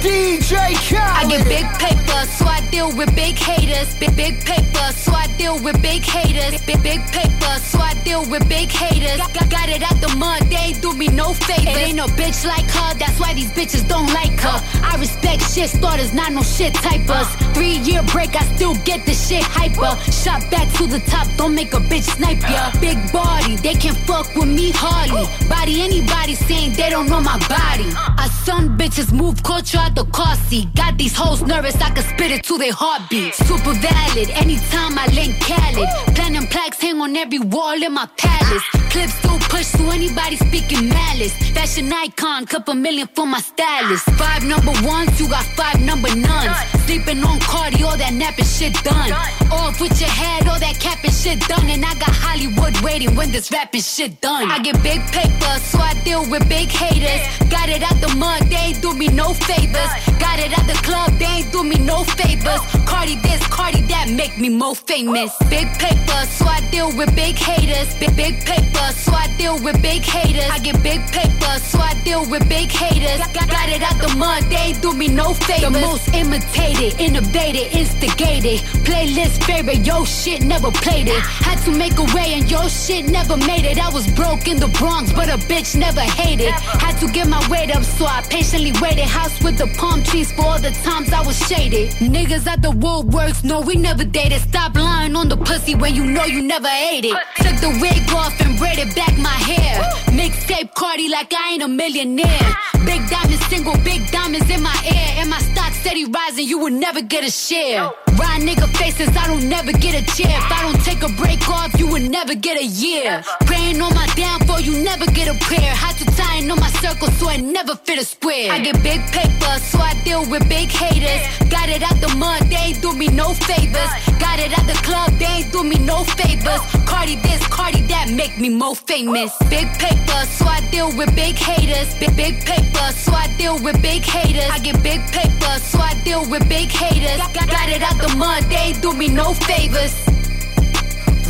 DJ Khaled. I get big paper, so I deal with big haters. Big big paper, so I deal with big haters. Big big paper, so I deal with big haters. Got, got it out the mud, they do me no favor. It ain't no bitch like her, that's why these bitches don't like her. I respect shit starters, not no shit typers. Three year break, I still get the shit hyper. Shot back to the top, don't make a bitch snipe ya. Big body, they can't fuck with me hardly. Body anybody saying they don't know my body. I some bitches move culture out the car seat. Got these hoes nervous, I can spit it to their heartbeat. Super valid, anytime I link Khaled. Platinum plaques hang on every wall in my palace. Clips still push to anybody speaking malice. Fashion icon, couple million for my stylist. Five number ones, you got five number nuns. Sleeping on Cardi, all that napping shit done. Off with your head, all that capping shit done. And I got Hollywood waiting when this rapping shit done. I get big paper, so I deal with big haters. Got it out the mud, they ain't do me no favors. Got it at the club, they ain't do me no favors. Cardi this, Cardi that, make me more famous. Big paper, so I deal with big haters. Big big paper, so I deal with big haters. I get big paper, so I deal with big haters. Got, it out the mud, they do me no favors. The most imitated, innovated, instigated. Playlist favorite, yo shit never played it. Had to make a way and yo shit never made it. I was broke in the Bronx, but a a bitch never hated. Had to get my weight up, so I patiently waited. House with the palm trees for all the times I was shaded. Niggas at the woodworks, no, we never dated. Stop lying on the pussy when you know you never ate it. Took the wig off and braided back my hair. Mixtape Cardi like I ain't a millionaire. Big diamonds, single big diamonds in my ear. And my stock steady rising, you will never get a share. Ride nigga faces, I don't never get a chair. If I don't take a break off, you will never get a year. Praying on my downfall, you never get a prayer. Had to tie in on my circle so I never fit a square. I get big paper, so I deal with big haters. Got it out the mud, they ain't do me no favors. Got it at the club, they ain't do me no favors. Cardi this, Cardi that, make me more famous. Big paper, so I deal with big haters. Big big paper, so I deal with big haters. I get big paper, so I deal with big haters. Got, got it out the mud, they do me no favors.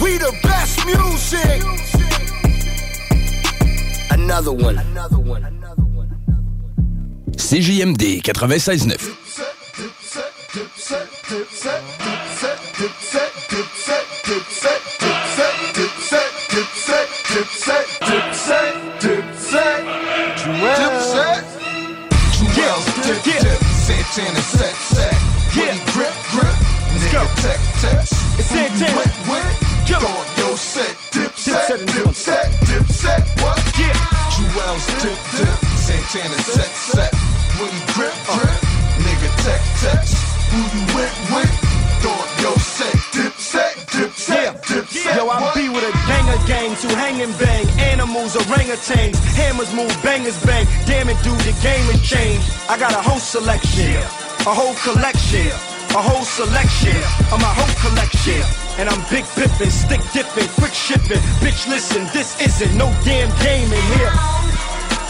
We the best music. Another one. CJMD 96.9. Santana set set. When you grip grip. Uh, nigga tech tech. Who you went with? Throw your set. Dip set. Dip set. Dip set. Yo, I be with a gang of gangs who hang and bang. Animals, orangutans, hammers move, bangers bang. Damn it, dude, the game has changed. I got a whole selection, a whole collection, a whole selection of my whole collection. And I'm big pippin', stick dipping, quick shipping. Bitch, listen, this isn't no damn game in here.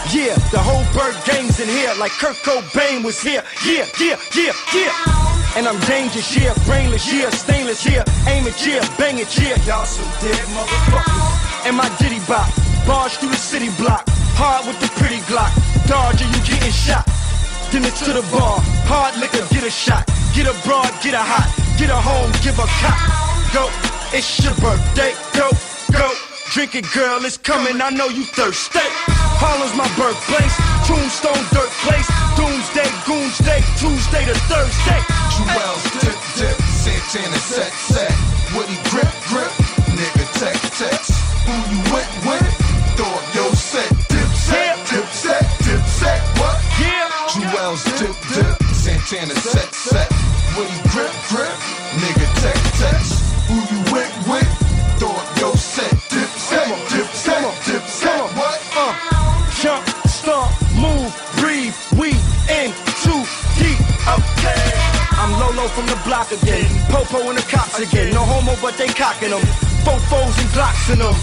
Yeah, the whole bird gang's in here, like Kurt Cobain was here. Yeah, yeah, yeah, yeah. And I'm dangerous, yeah, brainless, yeah, stainless, yeah, aim it, yeah, bang it, yeah. Y'all some dead motherfuckers. And my ditty bop, barge through the city block, hard with the pretty Glock. Dodge or you getting shot. Then it's to the bar, hard liquor, get a shot. Get a broad, get a hot, get a home, give a cop. Go, it's your birthday, go, go. Drink it, girl, it's coming, I know you thirsty. Harlem's my birthplace, tombstone, dirt place. Doomsday, goonsday, Tuesday to Thursday. Jewels dip dip. Santana set set. Woody grip grip. Nigga tech tech. Who you went with? Throw your set. Dip set. Dip set. Dip set. What? Yeah. Jewels dip dip. Santana set set. Woody grip grip. Nigga tech tech. From the block again. Popo and the cops again. No homo, but they cocking them. Fofos and Glocks in them.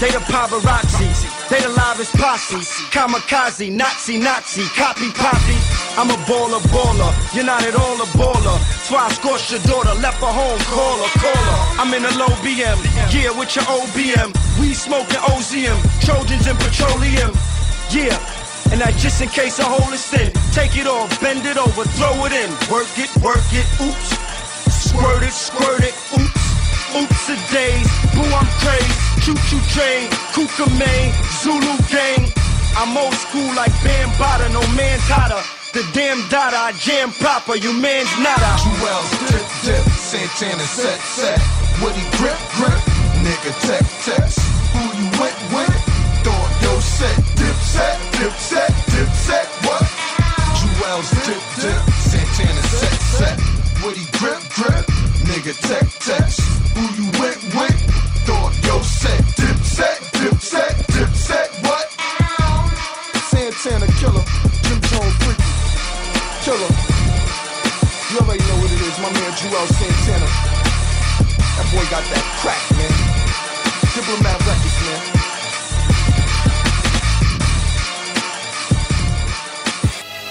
They the paparazzi. They the livest posse. Kamikaze, Nazi, Nazi, copy, poppy. I'm a baller, baller. You're not at all a baller. Why I scorched your daughter, left her home, call her, call her. I'm in a low BM, yeah, with your OBM. We smoking OZM, Trojans and petroleum. Yeah, and that just in case a hole is thin. Take it off, bend it over, throw it in. Work it, work it, oops. Squirt it, squirt it, oops. Oops a days, boo I'm crazy. Choo choo train, Kuka main, Zulu gang. I'm old school like Bambada, no man's hotter. The damn data, I jam proper, you man's nada. Jewels dip dip. Santana set set. Woody grip grip. Nigga tech tech. Who you went with? Up your set. Dip set. Dip set. Dip set. What? Jewels dip dip. Santana set set. Woody grip grip. Nigga tech tech. Who you with? Throw up your set. Dip set. Dip set. Dip set. What? Santana killer, Jim Jones freaky, killer. You already know what it is, my man Joel Santana. That boy got that crack, man. Diplomat Records,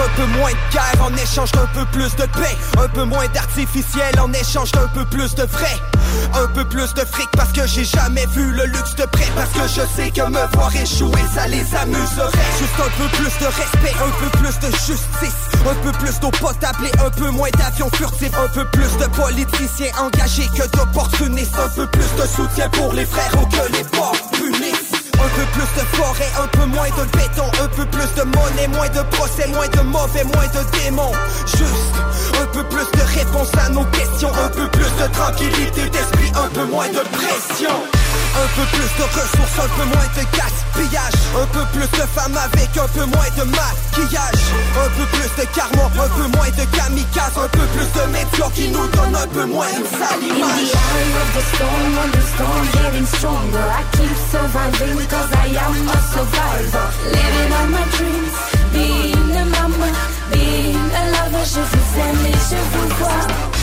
Un peu moins de guerre en échange d'un peu plus de paix. Un peu moins d'artificiel en échange d'un peu plus de vrai. Un peu plus de fric parce que j'ai jamais vu le luxe de près. Parce que je sais que me voir échouer, ça les amuserait. Juste un peu plus de respect, un peu plus de justice. Un peu plus d'eau potable et un peu moins d'avions furtifs. Un peu plus de politiciens engagés que d'opportunistes. Un peu plus de soutien pour les frères ou que les punissent. Un peu plus de forêt, un peu moins de béton Un peu plus de monnaie, moins de procès Moins de mauvais, moins de démons. Juste un peu plus de réponses à nos questions Un peu plus de tranquillité d'esprit Un peu moins de pression un peu plus de ressources, un peu moins de gaspillage. Un peu plus de femmes avec un peu moins de maquillage. Un peu plus de karma, un peu moins de kamikaze. Un peu plus de médias qui nous donnent un peu moins une sale In the image eye of the storm, storm getting stronger, I keep surviving cause I am a survivor. Living on my dreams, being a mama, being a lover, je vous aime et je vous vois.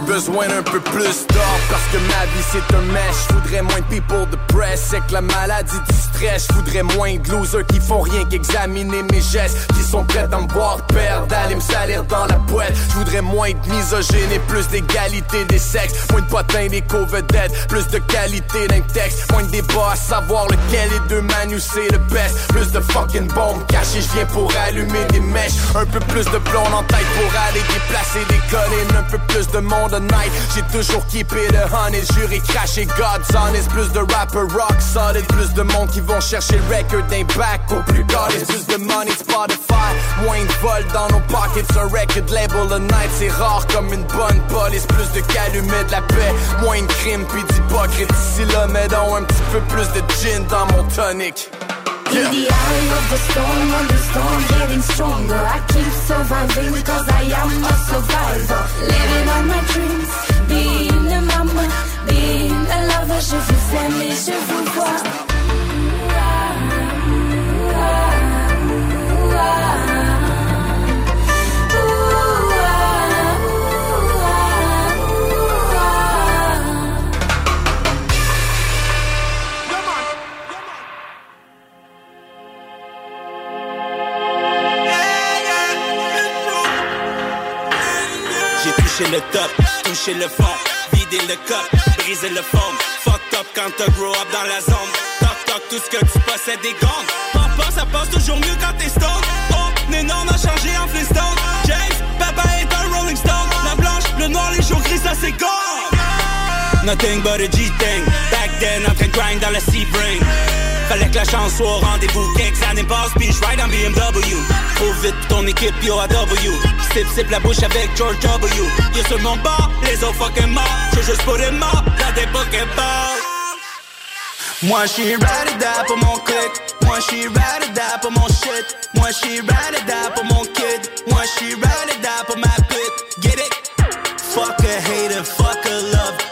J'ai besoin d'un peu plus d'or parce que ma vie c'est un mèche. Je voudrais moins de people de press, c'est que la maladie du stress. Je voudrais moins de losers qui font rien qu'examiner mes gestes, qui sont prêts à me voir perdre, d'aller me salir dans la poêle. Je voudrais moins de misogynes et plus d'égalité des sexes. Moins de potins des co-vedettes, plus de qualité d'un texte. Moins de débat à savoir lequel des deux manus c'est le best. Plus de fucking bombes cachées, je viens pour allumer des mèches. Un peu plus de blonde en tête pour aller déplacer des collines. Un peu plus de monde night. J'ai toujours keepé le honey, juré craché God's honest. Plus de rappers rock solid, plus de monde qui vont chercher le record d'un back au plus godless. Plus de money Spotify, moins de vol dans nos pockets. Un record label the night, c'est rare comme une bonne police. Plus de calumet de la paix, moins de crime puis d'hypocrite. Ici là, donc un petit peu plus de gin dans mon tonic. In the eye of the storm, when the storm getting stronger, I keep surviving cause I am a survivor. Living on my dreams, being a mama, being a lover, je vous aime et je vous vois. Touché le top, touché le fond, vidé le cup, brisé le fond. Fucked up quand t'as grow up dans la zone. Toc toc, tout ce que tu possèdes des gangs. Papa, ça passe toujours mieux quand t'es stone. Oh, non, on a changé en Flintstone. James, papa est un Rolling Stone. La blanche, le noir, les jours gris, ça c'est gone. Nothing but a G-thing. Back then, en train de grind dans la Sebring. Fallait que la chance soit au rendez-vous. Quelques années passent, puis je ride en BMW. Trop vite ton équipe, yo à W. Sip, sip la bouche avec George W. Yo sur mon bord, les autres fucking morts. Je juste pour des morts, dans des Pokéballs. Moi j'suis ride die pour mon click Moi j'suis ride die pour mon shit Moi j'suis ride die pour mon kid Moi j'suis ride die pour ma pute Get it? Fuck a hater, fuck a love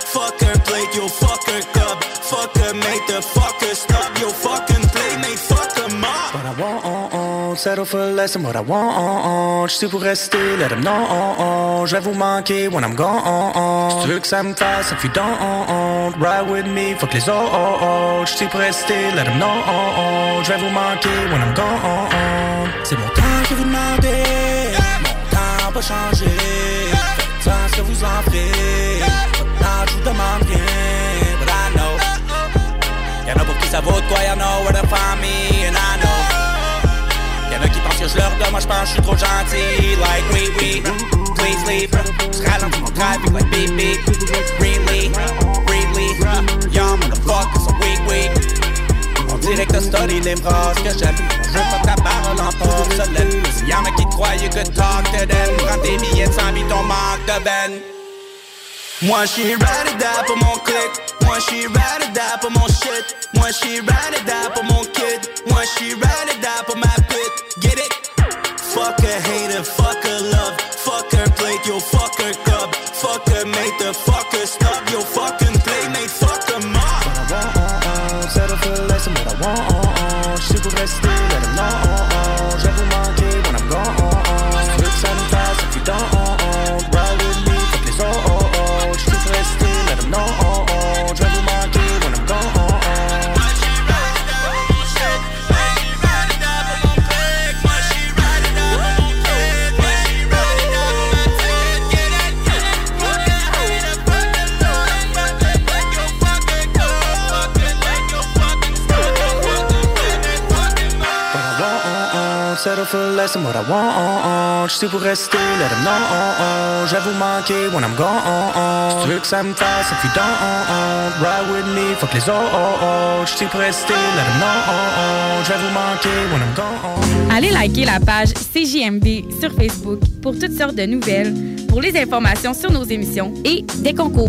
want, settle for less than what I want. J'suis pour rester, let them know. J'vais vous manquer when I'm gone. Si tu veux que ça me fasse, if you don't, ride with me, fuck les autres. J'suis pour rester, let them know. J'vais vous manquer when I'm gone. C'est mon temps que vous demandez, mon temps pas changé. Faites ce vous en ferez. Non, je vous demande rien, but I know. Y'en a pour qui ça vaut de quoi, y'en a where to find me, and I know. Y'en a pensent que je leur donne, moi je pense que je suis trop gentil. Like, oui, oui, please leave. Je ralentis mon trafic like beep beep. Really, really, young motherfuckers sont weak, weak. On dirait que study les phrases que j'aime. Je veux pas ta parole en porcelaine. Y'en a qui you could talk to them. Prends tes billets 100 billes, ton manque de ben. Moi she ride or die pour mon click. Moi she ride or die pour mon shit. Moi she ride or die pour mon kid. Moi she ride or die pour ma pute Get it? Fuck a hater, fuck a love. Fuck her plate, yo fuck her cup. Fuck her mate, the fuck her stop Yo fucking playmate, fuck her mom Settle for less than what I want. Less than what want. J'suis pour rester, let them know. Je vais vous manquer when I'm gone. Si tu veux que ça me fasse, if you don't, ride with me, fuck les autres. J'suis pour rester, let them know. Je vais vous manquer when I'm gone. Allez liker la page CJMD sur Facebook pour toutes sortes de nouvelles, pour les informations sur nos émissions et des concours.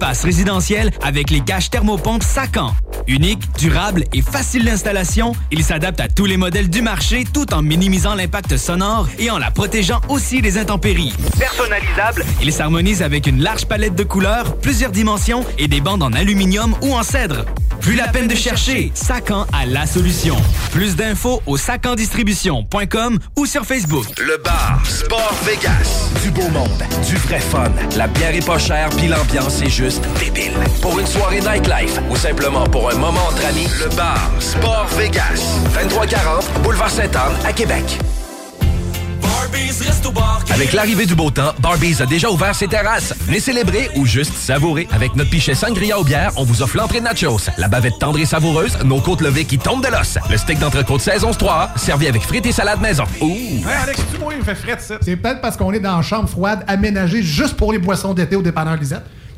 espace résidentiel avec les caches thermopompes Sacan. Unique, durable et facile d'installation, il s'adapte à tous les modèles du marché tout en minimisant l'impact sonore et en la protégeant aussi des intempéries. Personnalisable. Il s'harmonise avec une large palette de couleurs, plusieurs dimensions et des bandes en aluminium ou en cèdre. Plus la peine de chercher, Sacan a la solution. Plus d'infos au sacandistribution.com ou sur Facebook. Le bar Sport Vegas. Du beau monde, du vrai fun. La bière est pas chère, puis l'ambiance est juste débile. Pour une soirée nightlife ou simplement pour un moment entre amis, le bar Sport Vegas. 2340 Boulevard Sainte-Anne à Québec. Avec l'arrivée du beau temps, Barbies a déjà ouvert ses terrasses. Venez célébrer ou juste savourer. Avec notre pichet sangria aux bières, on vous offre l'entrée de nachos, la bavette tendre et savoureuse, nos côtes levées qui tombent de l'os, le steak d'entrecôte saison 3 servi avec frites et salade maison. Ouh! Hey Alex, tu moi, il me fait frais de ça. C'est peut-être parce qu'on est dans une chambre froide aménagée juste pour les boissons d'été au dépanneur Lisette.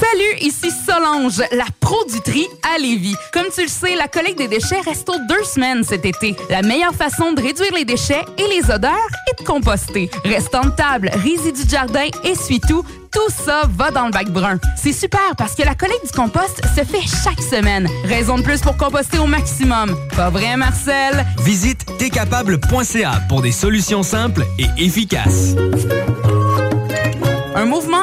Salut, ici Solange, la pro du tri à Lévis. Comme tu le sais, la collecte des déchets reste aux deux semaines cet été. La meilleure façon de réduire les déchets et les odeurs est de composter. Restant de table, résidus de jardin, essuie-tout, tout ça va dans le bac brun. C'est super parce que la collecte du compost se fait chaque semaine. Raison de plus pour composter au maximum. Pas vrai, Marcel? Visite tcapable.ca pour des solutions simples et efficaces.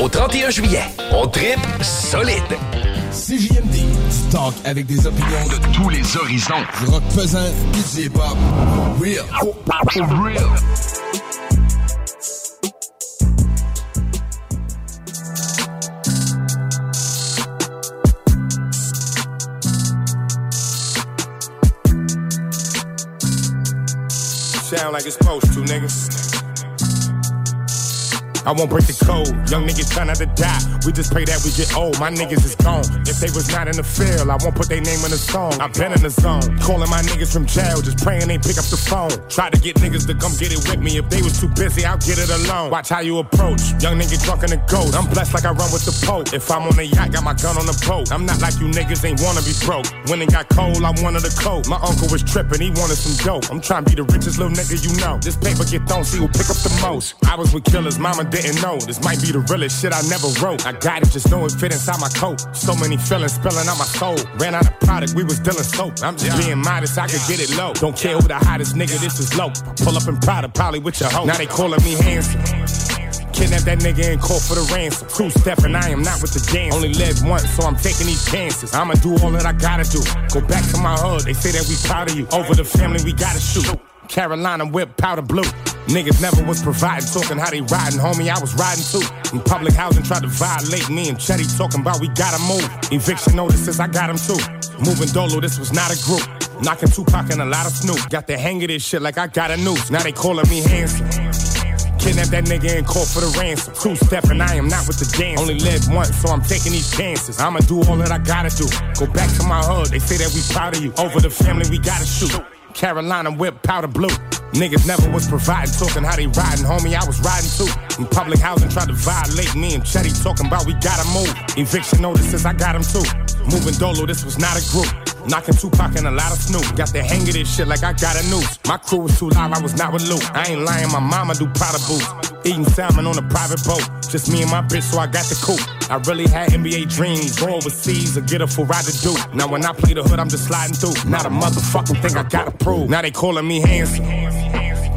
au 31 juillet. On tripe solide. CJMD, du talk avec des opinions de tous les horizons. Du rock pesant, du hip-hop. Real. Real. Sound like it's supposed to, nigga. I won't break the code. Young niggas trying not to die. We just pray that we get old. My niggas is gone. If they was not in the field, I won't put their name in the song. I've been in the zone. Calling my niggas from jail, just praying they pick up the phone. Try to get niggas to come get it with me. If they was too busy, I'll get it alone. Watch how you approach. Young nigga drunk in the ghost. I'm blessed like I run with the Pope. If I'm on the yacht, got my gun on the boat. I'm not like you niggas ain't wanna be broke. When it got cold, I wanted a coat. My uncle was tripping, he wanted some dope. I'm trying to be the richest little nigga you know. This paper get thrown, see who pick up the most. I was with killers, mama didn't know. This might be the realest shit I never wrote. I got it, just know it fit inside my coat. So many feelings spilling out my soul. Ran out of product, we was dealing soap. I'm just being modest, I could get it low. Don't care who the hottest nigga, this is low. Pull up in Prada, probably with your hoe. Now they calling me handsome. Kidnap that nigga and call for the ransom. Two step and I am not with the dance. Only live once, so I'm taking these chances. I'ma do all that I gotta do. Go back to my hood, they say that we proud of you. Over the family, we gotta shoot. Carolina whip powder blue. Niggas never was providing, talking how they riding, homie. I was riding too. In public housing, tried to violate me and Chetty talking about we gotta move. Eviction notices, I got them too. Moving dolo, this was not a group. Knocking Tupac and a lot of Snoop. Got the hang of this shit like I got a noose. Now they calling me handsome. Kidnap that nigga and call for the ransom. Two step and I am not with the dance. Only live once, so I'm taking these chances. I'ma do all that I gotta do. Go back to my hood, they say that we proud of you. Over the family, we gotta shoot. Carolina whip powder blue. Niggas never was providing, talking how they riding, homie. I was riding too. In public housing, tried to violate me and Chetty talking about we gotta move. Eviction notices, I got them too. Moving dolo, this was not a group. Knocking Tupac and a lot of Snoop. Got the hang of this shit like I got a noose. My crew was too loud, I was not with Luke. I ain't lying, my mama do powder boots. Eating salmon on a private boat. Just me and my bitch, so I got the coupe. I really had NBA dreams. Go overseas or get a full ride to do. Now when I play the hood, I'm just sliding through. Not a motherfucking thing I gotta prove. Now they calling me handsome.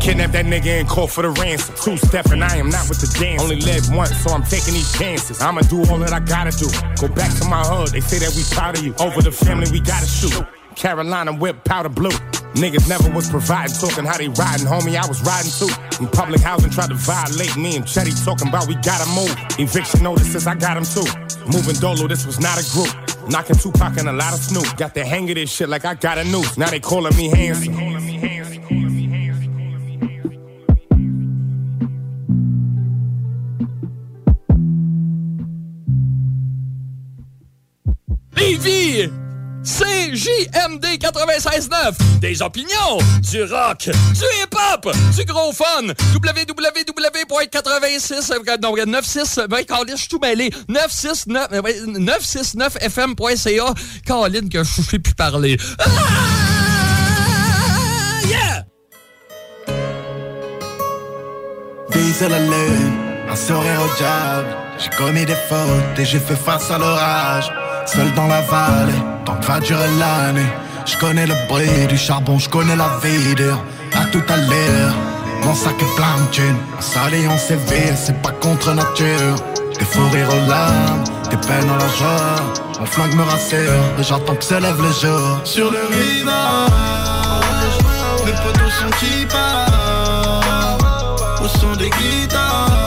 Kidnap that nigga and call for the ransom. Two and I am not with the dance. Only live once, so I'm taking these chances. I'ma do all that I gotta do. Go back to my hood, they say that we proud of you. Over the family, we gotta shoot. Carolina whip powder blue. Niggas never was providing, talking how they riding, homie. I was riding too. In public housing, tried to violate me and Chetty talking about we gotta move. Eviction notices, I got them too. Moving dolo, this was not a group. Knocking Tupac and a lot of Snoop. Got the hang of this shit like I got a noose. Now they calling me handsome. Lévis! C'est JMD 96.9. Des opinions, du rock, du hip-hop, du gros fun. www.86... Non, 96... Ben, je suis tout mêlé. 969... 969fm.ca. Caroline, que je sais plus parler. Ah! Yeah! À la lune, un sourire au diable. J'ai commis des fautes et j'ai fait face à l'orage. Seul dans la vallée, tant que va durer l'année. Je connais le bruit du charbon, je connais la vie dur. À tout à l'heure, mon sac est plein de thunes. Un salé on sévère, c'est pas contre nature. Des fous rires aux larmes, des peines à la joie. Mon flingue me rassure, et j'attends que s'élève le jour. Sur le rivage, mes potos sont qui. Au son des guitares,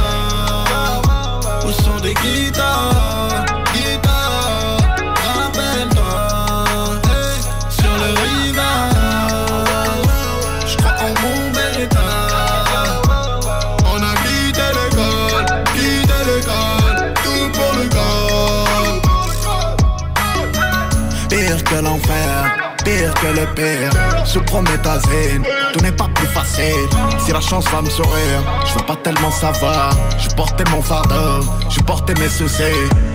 bicicleta que le pire. Sous prométhazine, tout n'est pas plus facile. Si la chance va me sourire, je veux pas tellement savoir. Je portais mon fardeau, je portais mes soucis.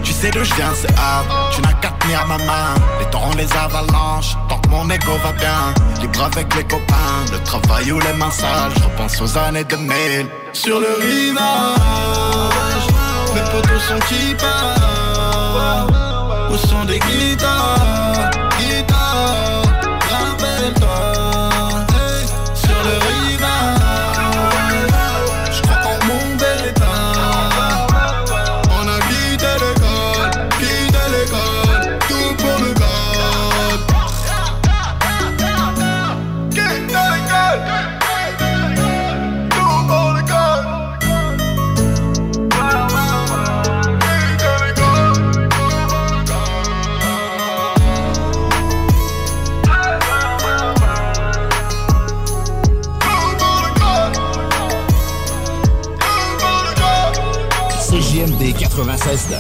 Tu sais d'où je viens, c'est hard. Tu n'as qu'à tenir ma main. Les torrents, les avalanches, tant mon ego va bien. Libre avec les copains, le travail ou les mains sales. Je repense aux années 2000. Sur le rivage, mes potos sont qui partent. Où sont des guitares,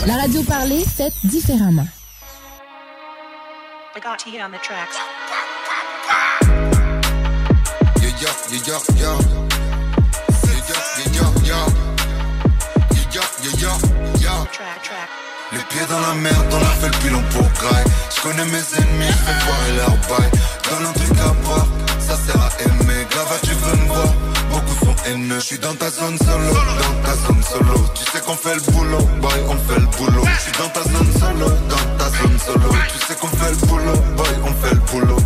La radio parlée, faite différemment. I got to hit on the tracks. Yo, yo, yo, yo, yo. Yo, yo, yo, yo. Yo, yo, yo, yo, yo. Track, track. Les pieds dans la merde, on a fait le pilon pour graille. Je connais mes ennemis, je fais foirer leur bail. Donne un truc à boire, ça sert à aimer. Grave, tu veux me voir, sont haineux. Je suis dans ta zone solo, dans ta zone solo. Tu sais qu'on fait le boulot, boy, on fait le boulot. Je suis dans ta zone solo, dans ta zone solo. Tu sais qu'on fait le boulot, boy, on fait le boulot.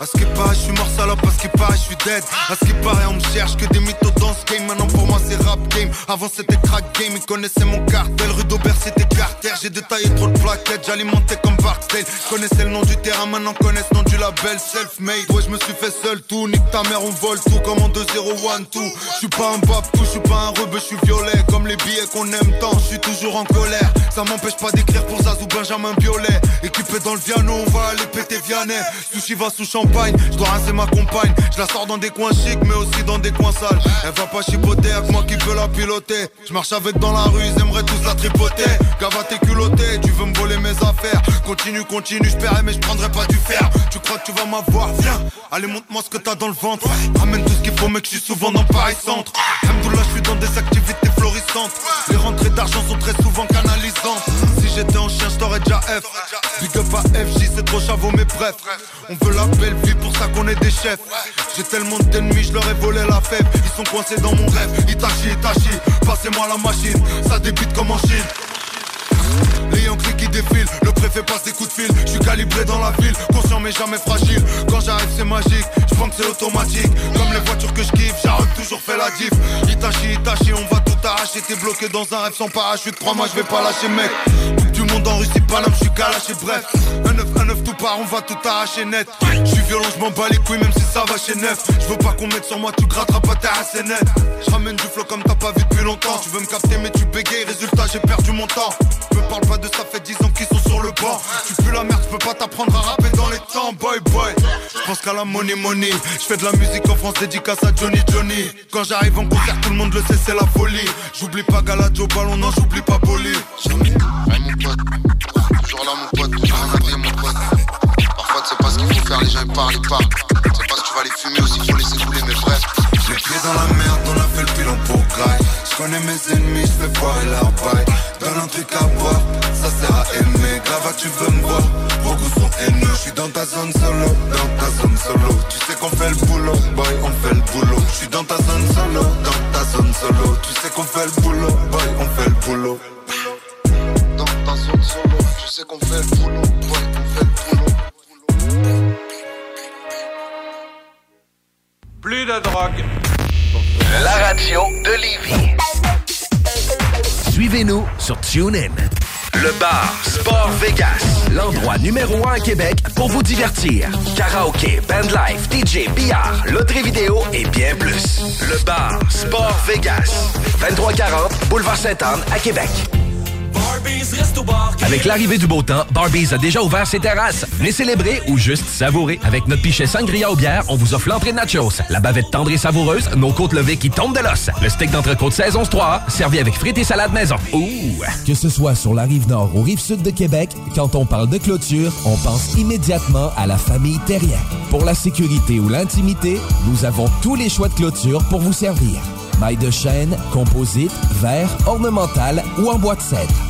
À ce qui paraît, je suis mort salope, à ce qui paraît, je suis dead. À ce qui paraît, on me cherche que des mythos dans ce game. Maintenant pour moi, c'est rap game. Avant, c'était crack game. Ils connaissaient mon cartel. Rue d'Aubert, c'était Carter. J'ai détaillé trop de plaquettes, j'alimentais comme Barclay. Connaissais le nom du terrain, maintenant connaissent le nom du label. Self-made. Ouais, je me suis fait seul tout. Nique ta mère, on vole tout. Comme en 2-0-1-2. Je suis pas un babtou, je suis pas un rebeu, je suis violet. Comme les billets qu'on aime tant, je suis toujours en colère. Ça m'empêche pas d'écrire pour Zazou Benjamin Violet. Équipé dans le piano, on va aller péter Vianney. Sushi va sous champagne, je dois rincer ma compagne. Je la sors dans des coins chics, mais aussi dans des coins sales. Elle va pas chipoter avec moi qui veux la piloter. Je marche avec dans la rue, ils aimeraient tous la tripoter. Gava t'es culotté, tu veux me voler mes affaires. Continue, continue, je mais je prendrai pas du fer. Tu crois que tu vas m'avoir? Viens, allez, montre-moi ce que t'as dans le ventre. Ramène tout ce qu'il faut, mec, je suis souvent dans Paris Centre. Alhamdoulilah, je suis dans des activités florissantes. Les rentrées d'argent sont très souvent canalisantes. Si j'étais en chien, je t'aurais déjà F. Big up à FJ, c'est trop chavot, mais bref. On veut la belle vie, pour ça qu'on est des chefs. J'ai tellement d'ennemis, je leur ai volé la fève. Ils sont coincés dans mon rêve. Itachi, Itachi, passez-moi la machine. Ça débite comme en Chine. Les Yankees qui défilent, le préfet passe des coups de fil. Je suis calibré dans la ville, conscient mais jamais fragile. Quand j'arrive, c'est magique, je pense que c'est automatique. Comme les voitures que je kiffe, j'arrive toujours fait la diff. Itachi, Itachi, on va tout arracher. T'es bloqué dans un rêve sans parachute. Crois-moi, je vais pas lâcher, mec. Coupe du monde en Russie, Paname, je suis lâché bref. Un 9, un 9, tout part, on va tout arracher net. Je suis violent, je m'en bats les couilles, même si ça va chez neuf. Je veux pas qu'on mette sur moi, tu gratteras pas ta assez net. Je ramène du flow comme t'as pas vu depuis longtemps. Tu veux me capter, mais tu bégayes, résultat, j'ai perdu mon temps. Me parle pas ça, fait 10 ans qu'ils sont sur le banc. Tu pues la merde, je peux pas t'apprendre à rapper dans les temps, boy, boy. Je pense qu'à la money, money. Je fais de la musique en France, dédicace à Johnny, Johnny. Quand j'arrive en concert, tout le monde le sait, c'est la folie. J'oublie pas Galadio, ballon, non, j'oublie pas Boli. Ouais, mon pote. Là, mon pote. En abri, mon pote. Parfois, tu sais pas ce qu'il faut faire, les gens ils parlent, ils parlent. Tu sais pas si tu vas les fumer ou s'il faut laisser couler, mais bref. Les pieds dans la merde, on a fait le pilon pour graille. Je connais mes ennemis, je fais foirer leur bail. Donne un truc à boire, ça sert à aimer. Grave, tu veux me voir, beaucoup sont haineux. Je suis dans ta zone solo, dans ta zone solo. Tu sais qu'on fait le boulot, boy, on fait le boulot. Je suis dans ta zone solo, dans ta zone solo. Tu sais qu'on fait le boulot, boy, on fait le boulot. Dans ta zone solo, tu sais qu'on fait le boulot, boy, on fait le boulot. Plus de drogue. La radio de Lévis. Suivez-nous sur TuneIn. Le bar Sport Vegas, l'endroit numéro un à Québec pour vous divertir. Karaoke, bandlife, DJ, billard, loterie vidéo et bien plus. Le bar Sport Vegas, 2340 Boulevard Sainte-Anne à Québec. Avec l'arrivée du beau temps, Barbies a déjà ouvert ses terrasses. Venez célébrer ou juste savourer. Avec notre pichet sangria aux bières, on vous offre l'entrée de nachos, la bavette tendre et savoureuse, nos côtes levées qui tombent de l'os, le steak d'entrecôte saison 3, servi avec frites et salade maison. Ouh! Que ce soit sur la rive nord ou rive sud de Québec, quand on parle de clôture, on pense immédiatement à la famille Terrien. Pour la sécurité ou l'intimité, nous avons tous les choix de clôture pour vous servir. Maille de chêne, composite, verre, ornemental ou en bois de cèdre.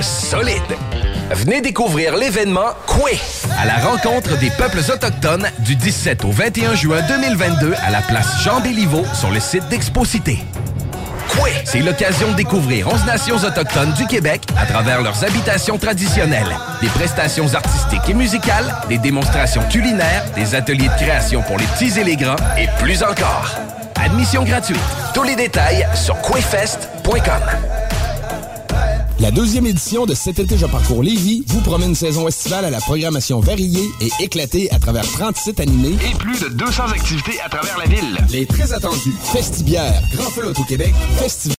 solide. Venez découvrir l'événement Coué à la rencontre des peuples autochtones du 17 au 21 juin 2022 à la place Jean Béliveau sur le site d'Exposité. Coué, c'est l'occasion de découvrir 11 nations autochtones du Québec à travers leurs habitations traditionnelles, des prestations artistiques et musicales, des démonstrations culinaires, des ateliers de création pour les petits et les grands et plus encore. Admission gratuite. Tous les détails sur couéfest.com. La deuxième édition de Cet été, je parcours Lévis vous promet une saison estivale à la programmation variée et éclatée à travers 30 sites animés et plus de 200 activités à travers la ville. Les très attendus Festibière, Grand Feu au Québec, Festival.